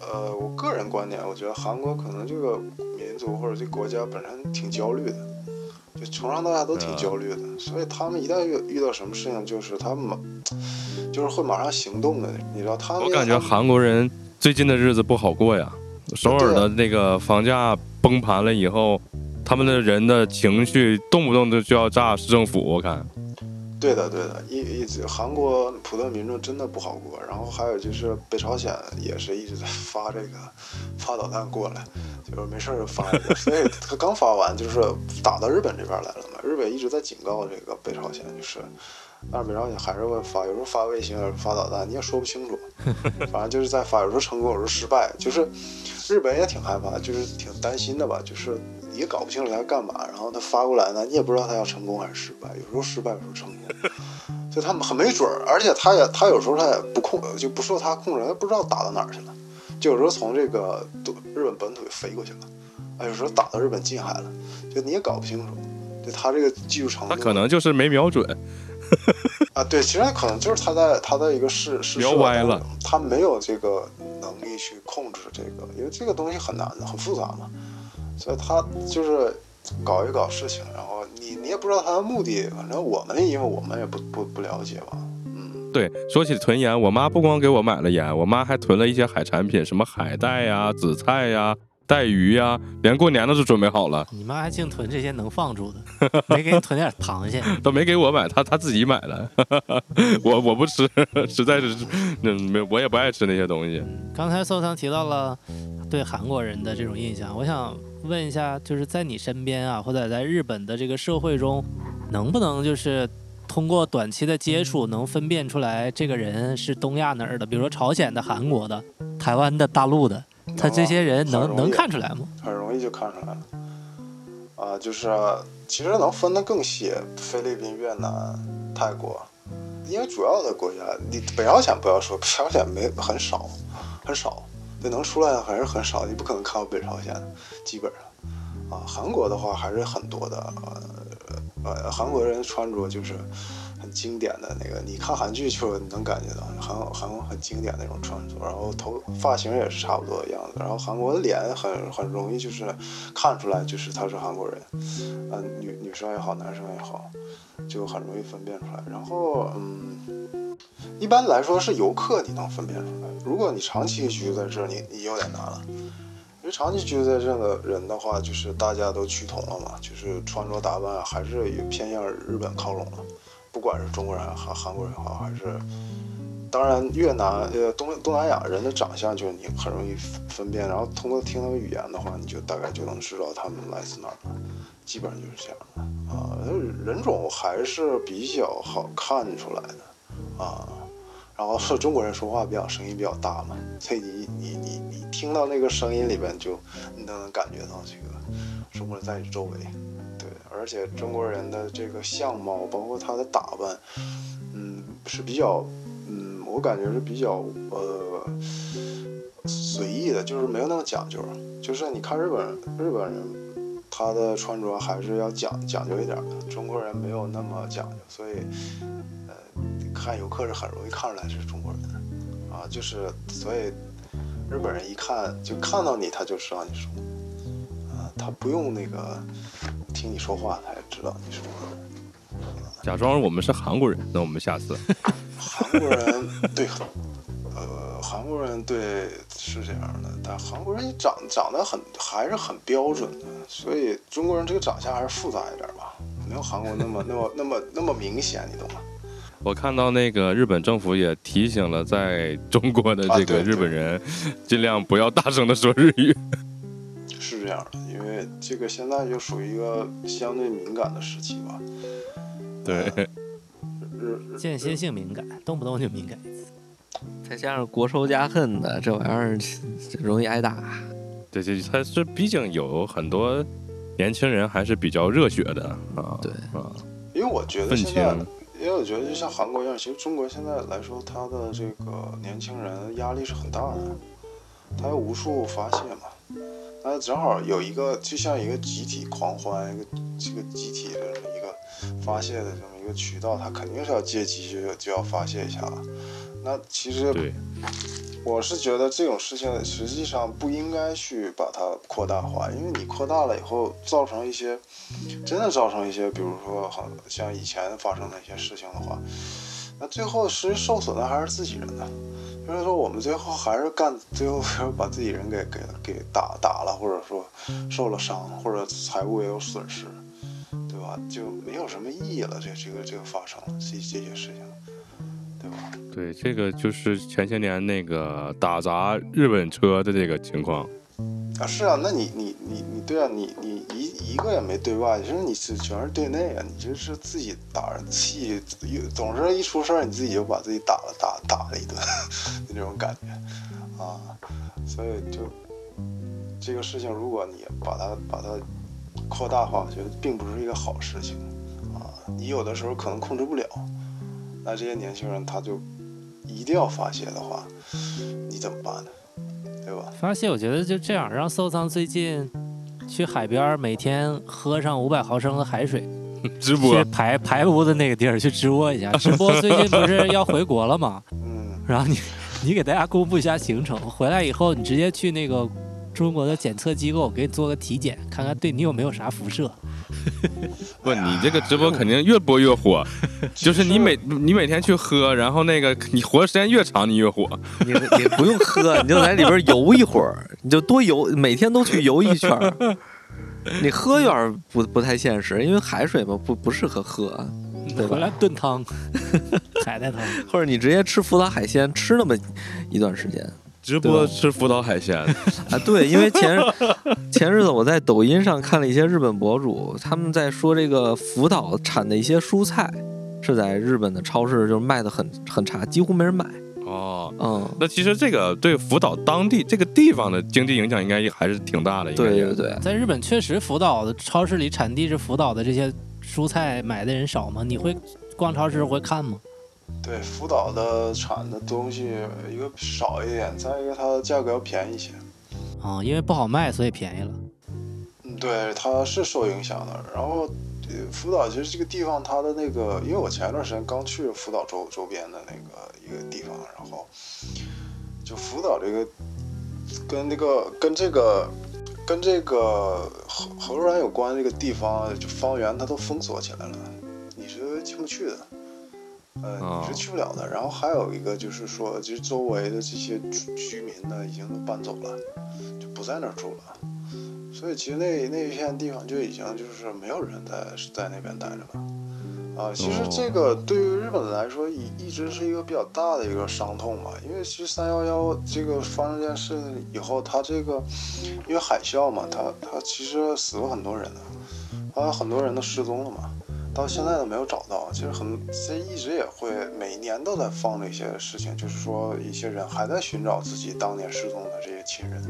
呃，我个人观点，我觉得韩国可能这个民族或者这国家本身挺焦虑的，就从上到下都挺焦虑的，所以他们一旦遇遇到什么事情，就是他们就是会马上行动的。你知道，他们我感觉韩国人最近的日子不好过呀，首尔的那个房价崩盘了以后。他们的人的情绪动不动就就要炸市政府，我看。对的，对的，一一直韩国普通民众真的不好过。然后还有就是北朝鲜也是一直在发这个发导弹过来，就是没事就发。所以他刚发完就是打到日本这边来了嘛。日本一直在警告这个北朝鲜，就是但是北朝鲜还是会发，有时候发卫星，有时候发导弹，你也说不清楚。反正就是在发，有时候成功，有时候失败。就是日本也挺害怕，就是挺担心的吧，就是。也搞不清楚他干嘛，然后他发过来呢，你也不知道他要成功还是失败，有时候失败，有时候成功，就他们很没准儿，而且他也他有时候他也不控，就不受他控制，他不知道打到哪儿去了，就有时候从这个日本本土飞过去了，啊，有时候打到日本近海了，就你也搞不清楚，就他这个技术程度，他可能就是没瞄准，啊，对，其实可能就是他在他在一个试试瞄歪了，他没有这个能力去控制这个，因为这个东西很难的，很复杂嘛。所以他就是搞一搞事情，然后你你也不知道他的目的，反正我们因为我们也不不不了解嘛。嗯，对，说起囤盐，我妈不光给我买了盐，我妈还囤了一些海产品，什么海带呀、紫菜呀、带鱼呀，连过年的都准备好了。你妈还净囤这些能放住的，没给你囤点螃蟹？都没给我买，她她自己买的。我我不吃，实在是，那，没，我也不爱吃那些东西。刚才搜桑提到了对韩国人的这种印象，我想。问一下，就是在你身边啊，或者在日本的这个社会中，能不能就是通过短期的接触，能分辨出来这个人是东亚哪儿的？比如说朝鲜的、韩国的、台湾的、大陆的，他这些人能能看出来吗？很容易就看出来了。啊，就是其实能分得更细，菲律宾、越南、泰国，因为主要的国家，你北朝鲜不要说，北朝鲜没很少，很少，对，能出来的还是很少，你不可能看到北朝鲜，基本上，啊，韩国的话还是很多的，呃呃，韩国人穿着就是。很经典的那个，你看韩剧就能感觉到韩韩国很经典那种穿着，然后头发型也是差不多的样子，然后韩国的脸很很容易就是看出来就是他是韩国人，嗯，女女生也好，男生也好，就很容易分辨出来。然后嗯，一般来说是游客你能分辨出来，如果你长期居住在这，你你有点难了。因为长期居住在这的人的话，就是大家都趋同了嘛，就是穿着打扮还是偏向日本靠拢了。不管是中国人还韩国人好，还是当然越南呃东东南亚人的长相，就是你很容易分辨。然后通过听他们语言的话，你就大概就能知道他们来自哪儿。基本上就是这样的啊，人种还是比较好看出来的啊。然后说中国人说话比较声音比较大嘛，所以你你你你听到那个声音里边就你都能感觉到这个中国人在你周围。而且中国人的这个相貌，包括他的打扮，嗯，是比较，嗯，我感觉是比较呃随意的，就是没有那么讲究。就是你看日本，日本人他的穿着还是要讲讲究一点的，中国人没有那么讲究，所以呃，看游客是很容易看出来是中国人啊，就是所以日本人一看就看到你，他就知道你是中国人。他不用那个听你说话，才知道你是中国人。假装我们是韩国人，那我们下次。韩国人对，呃，韩国人对是这样的，但韩国人长长得很还是很标准的，所以中国人这个长相还是复杂一点吧，没有韩国那么那么那么那么明显，你懂吗？我看到那个日本政府也提醒了在中国的这个日本人，尽量不要大声的说日语。是这样的。因为这个现在就属于一个相对敏感的时期吧。对，间歇性敏感，动不动就敏感。再加上国仇家恨的，这玩意儿容易挨打。对对，他这毕竟有很多年轻人还是比较热血的啊。对啊，因为我觉得现在，因为我觉得就像韩国一样，其实中国现在来说，他的这个年轻人压力是很大的，他有无处发泄嘛。那正好有一个，就像一个集体狂欢，一个这个集体的这么一个发泄的这么一个渠道，他肯定是要借机就就要发泄一下了。那其实，我是觉得这种事情实际上不应该去把它扩大化，因为你扩大了以后，造成一些真的造成一些，比如说好像以前发生的一些事情的话，那最后实际受损的还是自己人呢。所以说，我们最后还是干，最后把自己人给给给打打了，或者说受了伤，或者财务也有损失，对吧？就没有什么意义了。这这个这个发生了这这些事情，对吧？对，这个就是前些年那个打砸日本车的这个情况。啊，是啊，那你你你你对啊，你你一一个也没对外，其实你是全是对内啊，你就是自己打着气，总是一出事儿，你自己就把自己打了打打了一顿，那种感觉啊，所以就这个事情，如果你把它把它扩大化，我觉得并不是一个好事情啊，你有的时候可能控制不了，那这些年轻人他就一定要发泄的话，你怎么办呢？发泄，我觉得就这样，让收藏最近去海边，每天喝上五百毫升的海水，直播排排污的那个地儿去直播一下。直播最近不是要回国了吗？嗯，然后你你给大家公布一下行程，回来以后你直接去那个中国的检测机构给你做个体检，看看对你有没有啥辐射。不，你这个直播肯定越播越火，就是你每你每天去喝，然后那个你活的时间越长，你越火。你你不用喝，你就在里边游一会儿，你就多游，每天都去游一圈。你喝有点不不太现实，因为海水嘛不不适合喝，对回来炖汤，海带汤，或者你直接吃福岛海鲜，吃那么一段时间。直播吃福岛海鲜啊，对，因为前 前日子我在抖音上看了一些日本博主，他们在说这个福岛产的一些蔬菜是在日本的超市就是卖的很很差，几乎没人买。哦，嗯，那其实这个对福岛当地这个地方的经济影响应该也还是挺大的。应该也对对对，在日本确实福岛的超市里产地是福岛的这些蔬菜买的人少吗？你会逛超市会看吗？对，福岛的产的东西一个少一点，再一个它的价格要便宜一些。啊、因为不好卖，所以便宜了。嗯，对，它是受影响的。然后，呃福岛其实这个地方，它的那个，因为我前一段时间刚去福岛周周边的那个一个地方，然后就福岛这个跟那个跟这个跟这个核核污染有关这个地方，就方圆它都封锁起来了，你是进不去的。呃，你是哦去不了的。然后还有一个就是说，其实周围的这些居居民呢，已经都搬走了，就不在那儿住了。所以其实那那一片地方就已经就是没有人在在那边待着了。啊，其实这个对于日本来说一一直是一个比较大的一个伤痛吧，因为其实三幺幺这个发生这件事以后，它这个因为海啸嘛，它它其实死了很多人呢，还有很多人都失踪了嘛，到现在都没有找到。其实很这一直也会每年都在放这些事情，就是说一些人还在寻找自己当年失踪的这些亲人。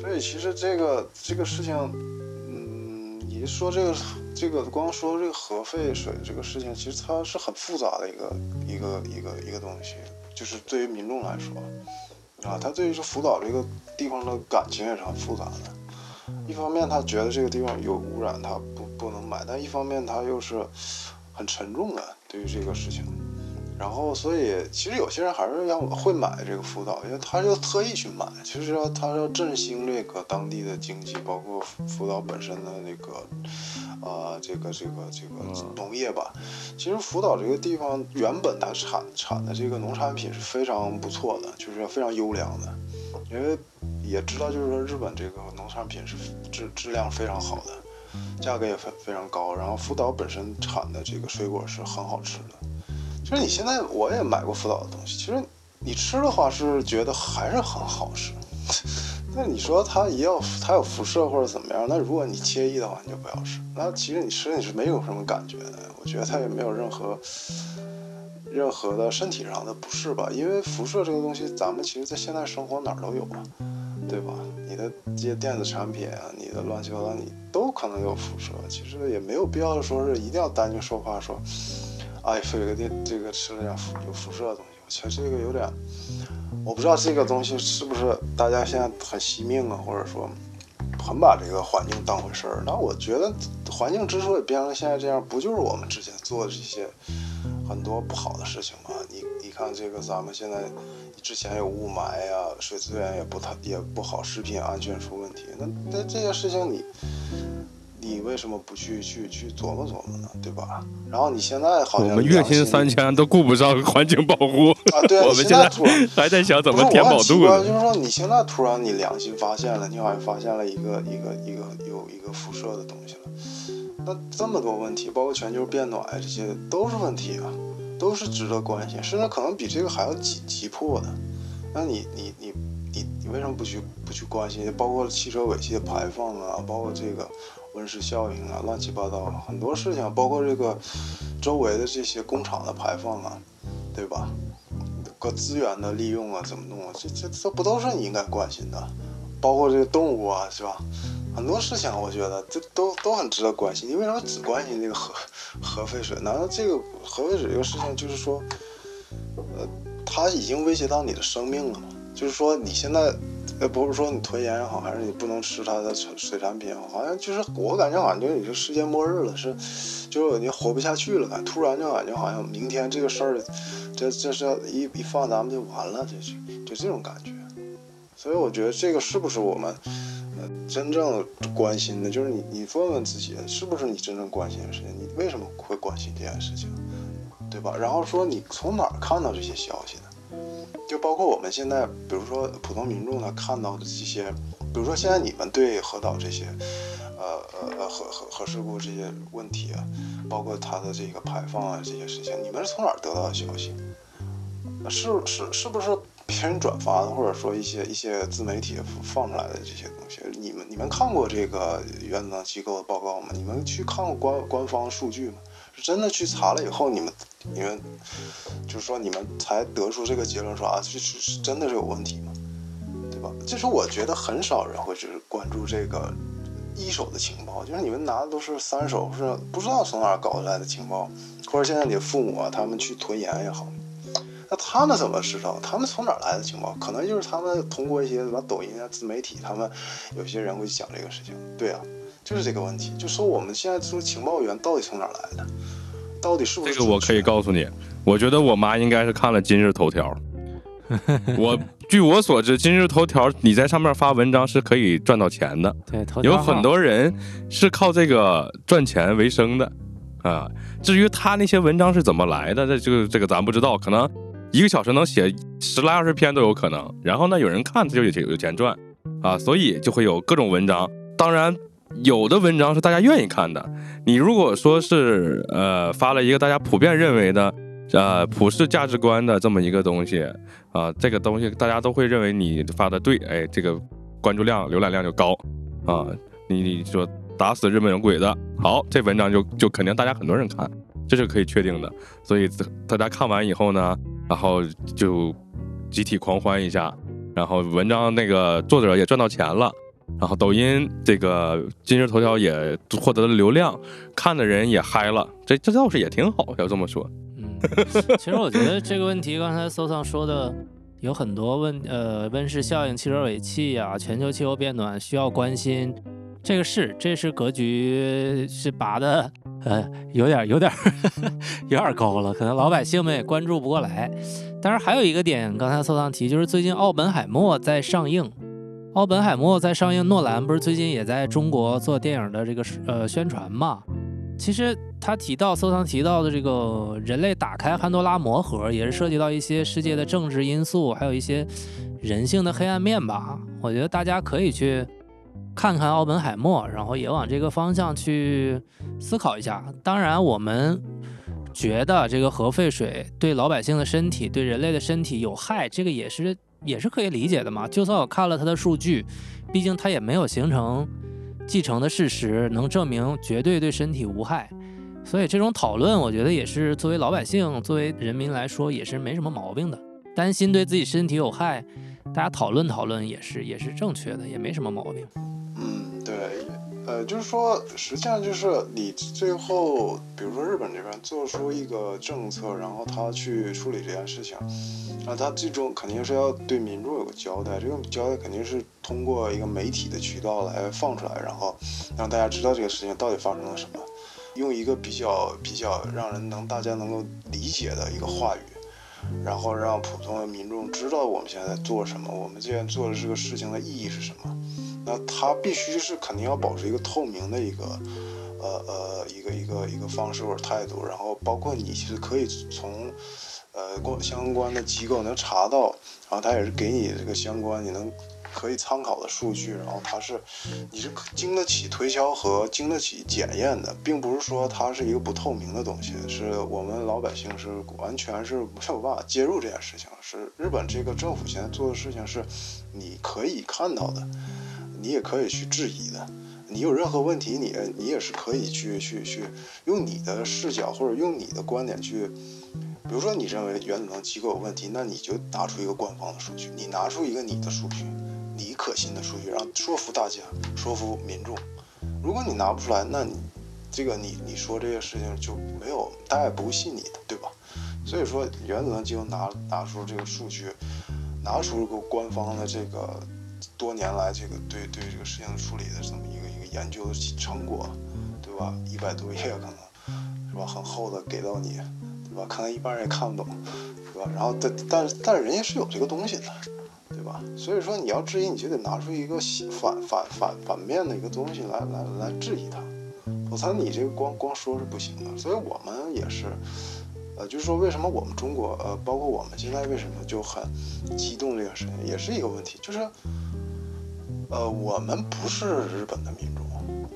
所以其实这个这个事情，嗯，你说这个这个光说这个核废水这个事情，其实它是很复杂的一个一个一个一个东西，就是对于民众来说，啊，他对于这福岛这个地方的感情也是很复杂的。一方面他觉得这个地方有污染，他不不能买，但一方面他又是很沉重的对于这个事情。然后，所以其实有些人还是要会买这个福岛，因为他就特意去买，其实要他要振兴这个当地的经济，包括福福岛本身的那个，呃，这个这个这个农业吧。其实福岛这个地方原本它产产的这个农产品是非常不错的，就是非常优良的，因为也知道就是说日本这个农产品是质质量非常好的，价格也非非常高，然后福岛本身产的这个水果是很好吃的。其实你现在我也买过福岛的东西，其实你吃的话是觉得还是很好吃。那你说它也有它有辐射或者怎么样？那如果你介意的话，你就不要吃。那其实你吃你是没有什么感觉的，我觉得它也没有任何任何的身体上的不适吧。因为辐射这个东西，咱们其实在现在生活哪儿都有啊，对吧？你的这些电子产品啊，你的乱七八糟，你都可能有辐射。其实也没有必要说是一定要担惊受怕说。哎，这个电这个吃了点辐有辐射的东西，我觉这个有点，我不知道这个东西是不是大家现在很惜命啊，或者说很把这个环境当回事儿。那我觉得环境之所以变成现在这样，不就是我们之前做的这些很多不好的事情嘛？你你看这个咱们现在之前有雾霾呀、水资源也不太也不好，食品安全出问题，那那这些事情你。你为什么不去去去琢磨琢磨呢？对吧？然后你现在好像我们月薪三千都顾不上环境保护啊，对我们现现在还在想怎么填饱肚子。就是说你现在突然你良心发现了，你好像发现了一个一个一个有一个辐射的东西了。那这么多问题，包括全球变暖这些都是问题啊，都是值得关心，甚至可能比这个还要急急迫的。那你你你你你为什么不去不去关心？包括汽车尾气的排放啊，包括这个。温室效应啊，乱七八糟很多事情，包括这个周围的这些工厂的排放啊，对吧？个资源的利用啊，怎么弄啊？这这这不都是你应该关心的？包括这个动物啊，是吧？很多事情我觉得这都都很值得关心。你为什么只关心这个核核废水？难道这个核废水这个事情就是说，呃，它已经威胁到你的生命了吗？就是说你现在。呃，不是说你吞咽也好，还是你不能吃它的水产品也好，好像就是我感觉好像就是你是世界末日了，是，就是你活不下去了，突然就感觉好像明天这个事儿，这这是一一放咱们就完了，这是就这种感觉。所以我觉得这个是不是我们真正关心的？就是你你问问自己，是不是你真正关心的事情？你为什么会关心这件事情，对吧？然后说你从哪儿看到这些消息的？就包括我们现在，比如说普通民众他看到的这些，比如说现在你们对核岛这些，呃呃呃核核核事故这些问题啊，包括它的这个排放啊这些事情，你们是从哪儿得到的消息？是是是不是别人转发的，或者说一些一些自媒体放出来的这些东西？你们你们看过这个原子能机构的报告吗？你们去看过官官方数据吗？是真的去查了以后，你们你们就是说你们才得出这个结论说啊，这是真的是有问题吗？对吧？就是我觉得很少人会去关注这个一手的情报，就是你们拿的都是三手，是不知道从哪儿搞来的情报，或者现在你父母啊，他们去囤盐也好。那他们怎么知道？他们从哪儿来的情报？可能就是他们通过一些什么抖音啊、自媒体，他们有些人会讲这个事情。对啊，就是这个问题，就说我们现在这个情报员到底从哪儿来的？到底是不是？这个我可以告诉你，我觉得我妈应该是看了今日头条。我据我所知，今日头条你在上面发文章是可以赚到钱的，对，头条有很多人是靠这个赚钱为生的啊。至于他那些文章是怎么来的，这这个这个咱不知道，可能一个小时能写十来二十篇都有可能。然后呢，有人看他就有有钱赚啊，所以就会有各种文章。当然，有的文章是大家愿意看的。你如果说是呃发了一个大家普遍认为的呃普世价值观的这么一个东西啊、这个东西大家都会认为你发的对，哎，这个关注量、浏览量就高啊。你你说打死日本人鬼子，好，这文章就就肯定大家很多人看，这是可以确定的。所以大家看完以后呢，然后就集体狂欢一下，然后文章那个作者也赚到钱了。然后抖音这个今日头条也获得了流量，看的人也嗨了，这这倒是也挺好，要这么说。嗯，其实我觉得这个问题，刚才搜桑说的有很多问，呃，温室效应、汽车尾气呀、全球气候变暖需要关心，这个是，这是格局是拔的，呃，有点有点 有点高了，可能老百姓们也关注不过来。当然还有一个点，刚才搜桑提，就是最近奥本海默在上映。奥本海默在上映，诺兰不是最近也在中国做电影的这个呃宣传嘛？其实他提到搜桑提到的这个人类打开潘多拉魔盒，也是涉及到一些世界的政治因素，还有一些人性的黑暗面吧。我觉得大家可以去看看奥本海默，然后也往这个方向去思考一下。当然，我们觉得这个核废水对老百姓的身体、对人类的身体有害，这个也是也是可以理解的嘛。就算我看了它的数据，毕竟它也没有形成继承的事实，能证明绝对对身体无害。所以这种讨论，我觉得也是作为老百姓、作为人民来说，也是没什么毛病的。担心对自己身体有害，大家讨论讨论也是也是正确的，也没什么毛病。嗯，对，呃，就是说，实际上就是你最后，比如说日本这边做出一个政策，然后他去处理这件事情，那他最终肯定是要对民众有个交代，这个交代肯定是通过一个媒体的渠道来放出来，然后让大家知道这个事情到底发生了什么，用一个比较比较让人能大家能够理解的一个话语。然后让普通的民众知道我们现在在做什么，我们现在做的这个事情的意义是什么。那它必须是肯定要保持一个透明的一个，呃呃一个一个一个方式或者态度。然后包括你其实可以从，呃关相关的机构能查到，然后它也是给你这个相关你能可以参考的数据。然后它是你是经得起推销和经得起检验的，并不是说它是一个不透明的东西，是我们老百姓是完全是没有办法介入这件事情。是日本这个政府现在做的事情是你可以看到的。你也可以去质疑的，你有任何问题，你你也是可以去去去用你的视角或者用你的观点去，比如说你认为原子能机构有问题，那你就拿出一个官方的数据，你拿出一个你的数据，你可信的数据，让说服大家，说服民众。如果你拿不出来，那你这个你你说这些事情就没有，大家也不会信你的，对吧？所以说原子能机构拿拿出这个数据，拿出个官方的这个。多年来，这个对对这个事情处理的这么一个一个研究的成果，对吧？一百多页可能，是吧？很厚的给到你，对吧？可能一般人也看不懂，对吧？然后但但但人家是有这个东西的，对吧？所以说你要质疑，你就得拿出一个反反反反面的一个东西来来来质疑它，否则你这个光光说是不行的。所以我们也是。呃，就是说，为什么我们中国，呃，包括我们现在为什么就很激动这个事情，也是一个问题，就是，呃，我们不是日本的民众，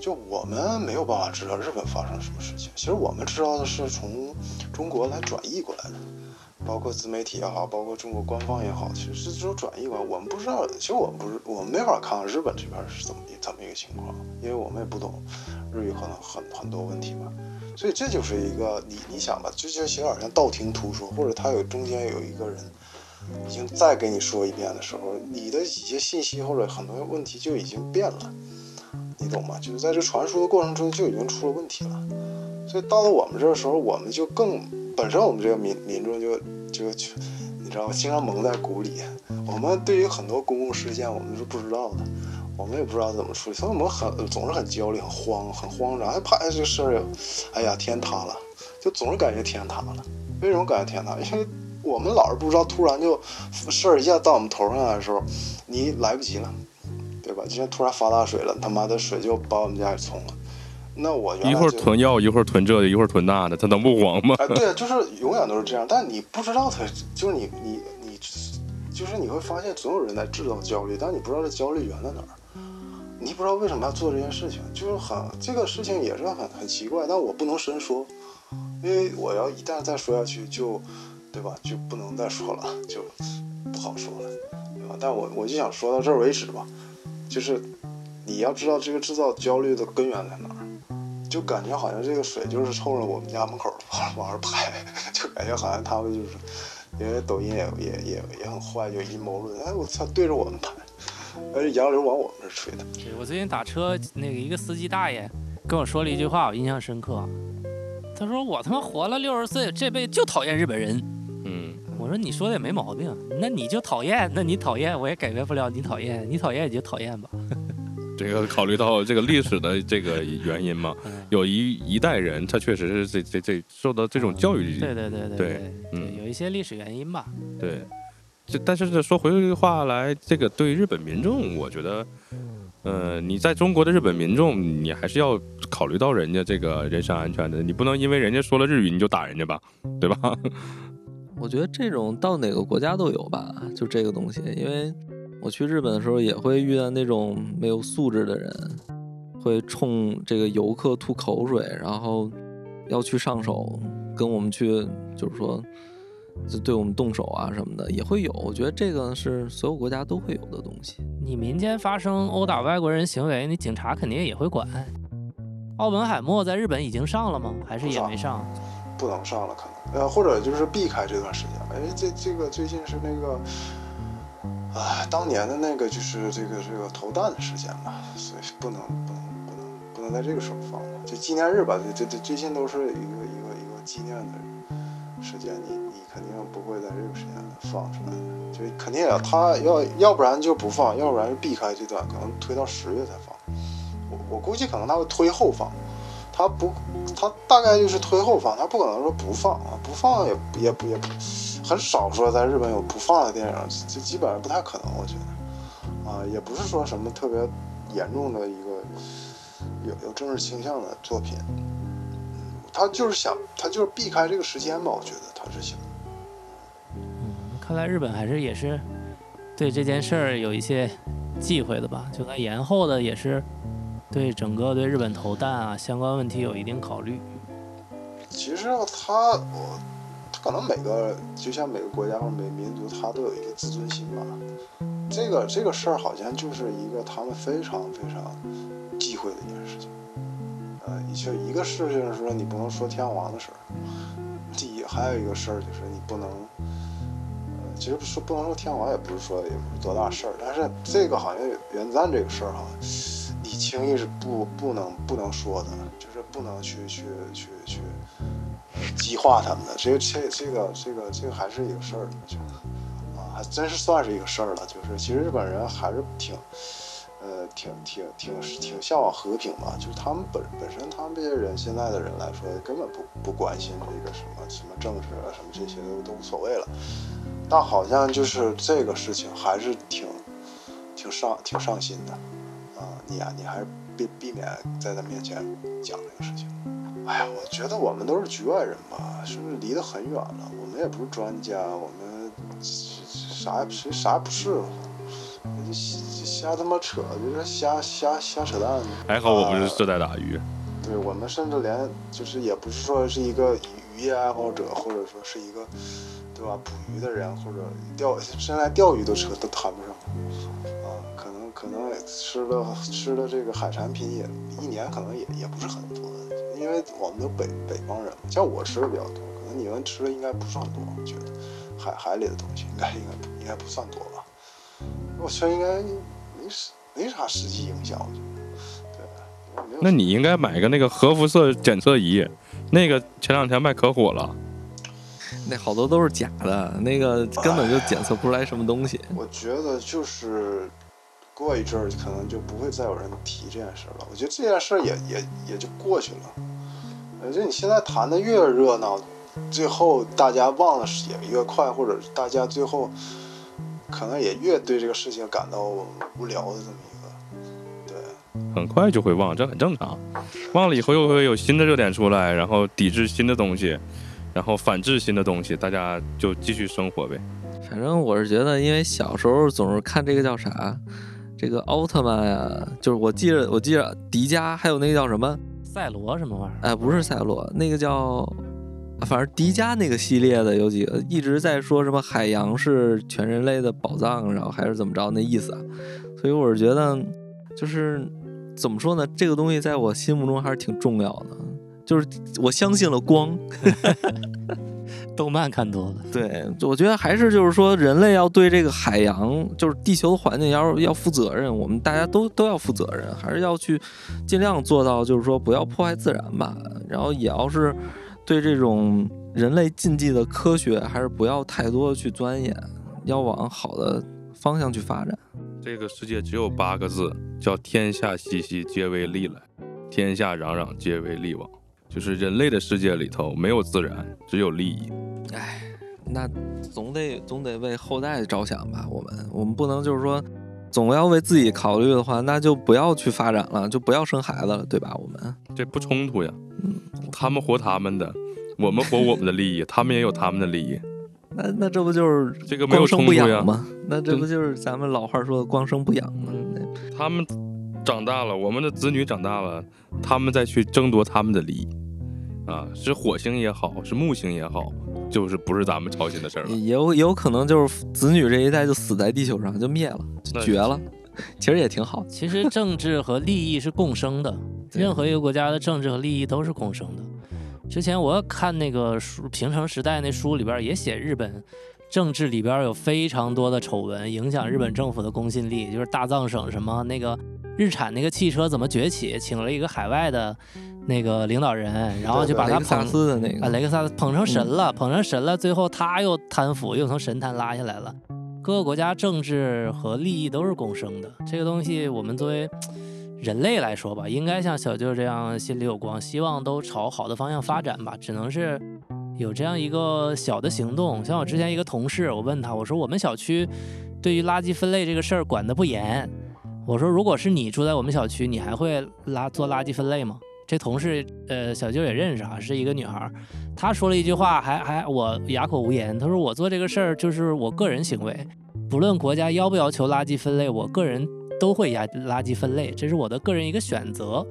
就我们没有办法知道日本发生什么事情。其实我们知道的是从中国来转译过来的，包括自媒体也好，包括中国官方也好，其实是都转译过来。我们不知道，其实我们不是，我们没法看看日本这边是怎么怎么一个情况，因为我们也不懂日语，可能很很多问题吧。所以这就是一个你你想吧，这就有点像道听途说，或者他有中间有一个人已经再给你说一遍的时候，你的一些信息或者很多问题就已经变了，你懂吗？就是在这传输的过程中就已经出了问题了。所以到了我们这个时候，我们就更本身我们这个民民众就就就你知道吗？经常蒙在鼓里。我们对于很多公共事件，我们是不知道的，我们也不知道怎么处理，所以我们很总是很焦虑、很慌、很慌张。还怕，这个事儿，哎呀，天塌了，就总是感觉天塌了。为什么感觉天塌？因为我们老是不知道，突然就事儿一下到我们头上来的时候，你来不及了，对吧？就像突然发大水了，他妈的水就把我们家给冲了。那我一会儿囤药，一会儿囤这的，一会儿囤那的，他能不慌吗？哎，对，就是永远都是这样。但你不知道他，就是你你你，就是你会发现总有人在制造焦虑，但你不知道这焦虑源在哪儿，你不知道为什么要做这件事情，就是很这个事情也是很很奇怪。但我不能深说，因为我要一旦再说下去，就对吧，就不能再说了，就不好说了，对吧？但我我就想说到这儿为止吧，就是你要知道这个制造焦虑的根源在哪儿。就感觉好像这个水就是冲着我们家门口往往上排，就感觉好像他们就是，因为抖音也也也也很坏，就阴谋论。哎，我操，对着我们排，而且洋流往我们这儿吹的。我最近打车，那个一个司机大爷跟我说了一句话，我印象深刻。他说：“我他妈活了六十岁，这辈子就讨厌日本人。”嗯，我说：“你说的也没毛病，那你就讨厌，那你讨厌我也改变不了你讨厌，你讨厌你就讨厌吧。”这个考虑到这个历史的这个原因嘛，有一一代人他确实是这这这受到这种教育，对对对对对，嗯，有一些历史原因吧。对，这但是这说回话来，这个对日本民众，我觉得，呃，你在中国的日本民众，你还是要考虑到人家这个人身安全的，你不能因为人家说了日语你就打人家吧，对吧？我觉得这种到哪个国家都有吧，就这个东西，因为。我去日本的时候也会遇到那种没有素质的人，会冲这个游客吐口水，然后要去上手，跟我们去就是说就对我们动手啊什么的也会有。我觉得这个是所有国家都会有的东西。你民间发生殴打外国人行为，你警察肯定也会管。奥本海默在日本已经上了吗？还是也没上？不能上了，可能呃，或者就是避开这段时间吧。因为这这个最近是那个。啊，当年的那个就是这个这个投弹的时间嘛，所以不能不能不能不能在这个时候放，就纪念日吧，这这这最近都是一个一个一个纪念的时间，你你肯定不会在这个时间放出来的，就肯定要他要要不然就不放，要不然就避开这段，可能推到十月才放，我我估计可能他会推后放。他不，他大概率是推后放，他不可能说不放啊，不放也也不也很少说在日本有不放的电影，这基本上不太可能，我觉得，啊，也不是说什么特别严重的一个有有政治倾向的作品，他就是想，他就是避开这个时间吧，我觉得他是想。嗯，看来日本还是也是对这件事儿有一些忌讳的吧，就他延后的也是。对整个对日本投弹啊相关问题有一定考虑。其实他我他可能每个就像每个国家或每个民族，他都有一个自尊心吧。这个这个事儿好像就是一个他们非常非常忌讳的一件事情。呃，就一个事情是说你不能说天皇的事儿，第一还有一个事儿就是你不能，呃，其实说不能说天皇也不是说也不是多大事儿，但是这个好像原子弹这个事儿哈。轻易是不不能不能说的，就是不能去去去去激化他们的。这个这这个这个这个还是一个事儿，我觉得啊，还真是算是一个事儿了。就是其实日本人还是挺呃挺挺挺挺向往和平嘛。就是他们本本身他们这些人现在的人来说，根本不不关心这个什么什么政治啊什么这些都都无所谓了。但好像就是这个事情还是挺挺上挺上心的。你呀，你还是避避免在他面前讲这个事情。哎呀，我觉得我们都是局外人吧，是不是离得很远了？我们也不是专家，我们啥也谁啥也不是，瞎他妈扯，就是瞎瞎瞎扯淡。还好我不是在打鱼。对，我们甚至连就是也不是说是一个渔业爱好者，或者说是一个对吧捕鱼的人，或者钓现在钓鱼都扯都谈不上啊。可能可能吃的吃的这个海产品也一年可能也也不是很多，因为我们都北北方人嘛，像我吃的比较多，可能你们吃的应该不算多，我觉得海海里的东西应该应该应该不算多吧，我觉得应该没实没啥实际影响，我觉得，对，那你应该买个那个核辐射检测仪，那个前两天卖可火了。那好多都是假的，那个根本就检测不出来什么东西。我觉得就是过一阵儿，可能就不会再有人提这件事了。我觉得这件事儿也也也就过去了。我觉得你现在谈的越热闹，最后大家忘了也越快，或者大家最后可能也越对这个事情感到无聊的这么一个。对，很快就会忘，这很正常。忘了以后又会有新的热点出来，然后抵制新的东西，然后反制新的东西，大家就继续生活呗。反正我是觉得，因为小时候总是看这个叫啥，这个奥特曼呀，就是我记着，我记着迪迦，还有那个叫什么，赛罗什么玩意儿？哎，不是赛罗，那个叫，反正迪迦那个系列的有几个一直在说什么海洋是全人类的宝藏，然后还是怎么着那意思啊？所以我是觉得，就是怎么说呢，这个东西在我心目中还是挺重要的，就是我相信了光。动漫看多了，对，我觉得还是就是说，人类要对这个海洋，就是地球的环境要要负责任，我们大家都都要负责任，还是要去尽量做到，就是说不要破坏自然吧。然后也要是对这种人类禁忌的科学，还是不要太多的去钻研，要往好的方向去发展。这个世界只有八个字，叫“天下熙熙，皆为利来；天下攘攘，皆为利往”。就是人类的世界里头没有自然，只有利益。哎，那总得总得为后代着想吧。我们我们不能就是说，总要为自己考虑的话，那就不要去发展了，就不要生孩子了，对吧？我们这不冲突呀。嗯他们活他们的，我们活我们的利益，他们也有他们的利益。那那这不就是这个没有光生不冲突呀养？吗？那这不就是咱们老话说的光生不养吗？他们长大了，我们的子女长大了，他们再去争夺他们的利益。啊，是火星也好，是木星也好，就是不是咱们操心的事儿了。也有也有可能就是子女这一代就死在地球上，就灭了，就绝了。其实也挺好。其实政治和利益是共生的，任何一个国家的政治和利益都是共生的。之前我看那个书《平成时代》那书里边也写日本政治里边有非常多的丑闻，影响日本政府的公信力，就是大藏省什么那个日产那个汽车怎么崛起，请了一个海外的那个领导人，然后就把他雷克萨捧斯的那啊，个，雷克萨斯捧成神了，捧成神了，最后他又贪腐，又从神坛拉下来了。各个国家政治和利益都是共生的，这个东西我们作为人类来说吧，应该像小舅这样心里有光，希望都朝好的方向发展吧。只能是有这样一个小的行动。像我之前一个同事，我问他，我说我们小区对于垃圾分类这个事儿管得不严，我说如果是你住在我们小区，你还会拉做垃圾分类吗？这同事，呃，小舅也认识啊，是一个女孩儿。她说了一句话，还还我哑口无言。她说我做这个事儿就是我个人行为，不论国家要不要求垃圾分类，我个人都会压垃圾分类，这是我的个人一个选择。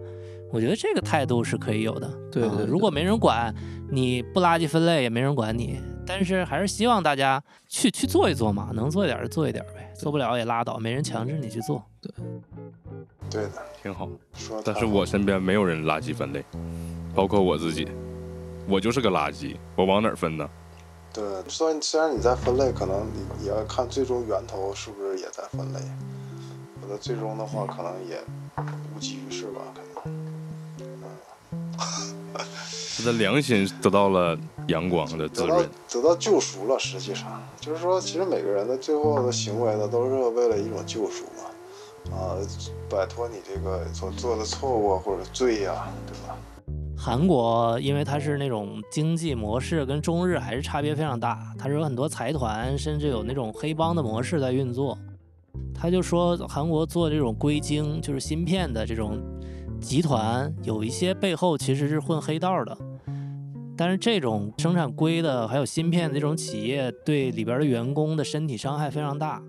我觉得这个态度是可以有的。啊对对对如果没人管，你不垃圾分类也没人管你。但是还是希望大家去去做一做嘛，能做一点就做一点呗，做不了也拉倒，没人强制你去做。对对的，挺好。说得但是我身边没有人垃圾分类，包括我自己，我就是个垃圾，我往哪儿分呢？对，虽然虽然你在分类，可能你也要看最终源头是不是也在分类，否则最终的话可能也无济于事吧，他的良心得到了阳光的滋润。得到救赎了，实际上就是说，其实每个人的最后的行为呢，都是为了一种救赎嘛，啊，摆脱你这个所做的错误啊或者罪呀、对吧？韩国因为它是那种经济模式跟中日还是差别非常大，它是有很多财团，甚至有那种黑帮的模式在运作。他就说韩国做这种硅晶，就是芯片的这种集团，有一些背后其实是混黑道的。但是这种生产硅的还有芯片的这种企业，对里边的员工的身体伤害非常大。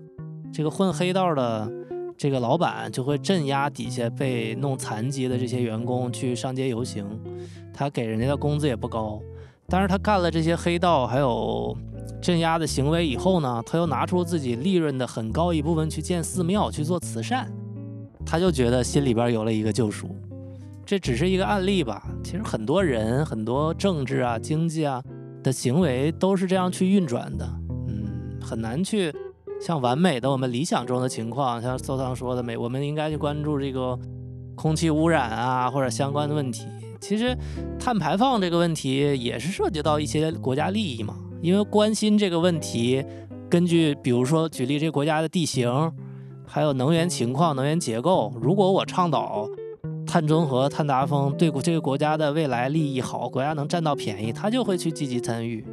这个混黑道的这个老板就会镇压底下被弄残疾的这些员工去上街游行，他给人家的工资也不高，但是他干了这些黑道还有镇压的行为以后呢，他又拿出自己利润的很高一部分去建寺庙去做慈善，他就觉得心里边有了一个救赎。这只是一个案例吧，其实很多人、很多政治啊、经济啊的行为都是这样去运转的。嗯，很难去像完美的我们理想中的情况，像搜桑说的，美我们应该去关注这个空气污染啊或者相关的问题。其实碳排放这个问题也是涉及到一些国家利益嘛。因为关心这个问题，根据比如说举例，这国家的地形，还有能源情况、能源结构，如果我倡导碳中和、碳达峰，对这个国家的未来利益好，国家能占到便宜，他就会去积极参与。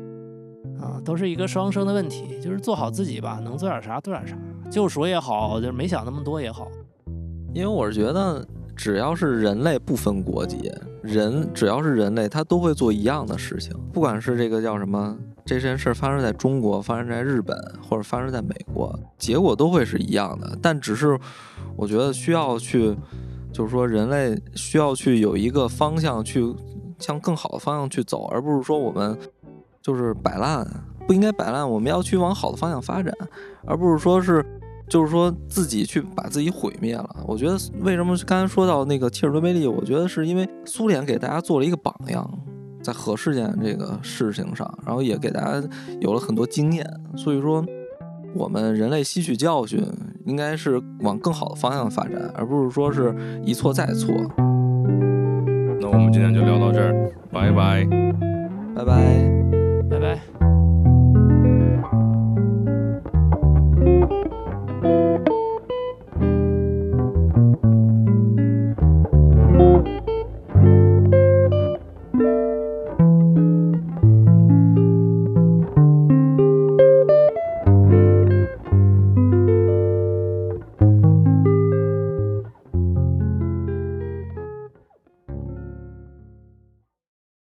啊，都是一个双生的问题，就是做好自己吧，能做点啥做点啥，救赎也好，就是没想那么多也好。因为我是觉得，只要是人类，不分国籍，人只要是人类，他都会做一样的事情，不管是这个叫什么。这件事发生在中国，发生在日本，或者发生在美国，结果都会是一样的。但只是，我觉得需要去，就是说，人类需要去有一个方向，去向更好的方向去走，而不是说我们就是摆烂，不应该摆烂。我们要去往好的方向发展，而不是说是，就是说自己去把自己毁灭了。我觉得为什么刚才说到那个切尔诺贝利，我觉得是因为苏联给大家做了一个榜样。在核事件这个事情上，然后也给大家有了很多经验，所以说我们人类吸取教训，应该是往更好的方向发展，而不是说是一错再错。那我们今天就聊到这儿，拜拜，拜拜。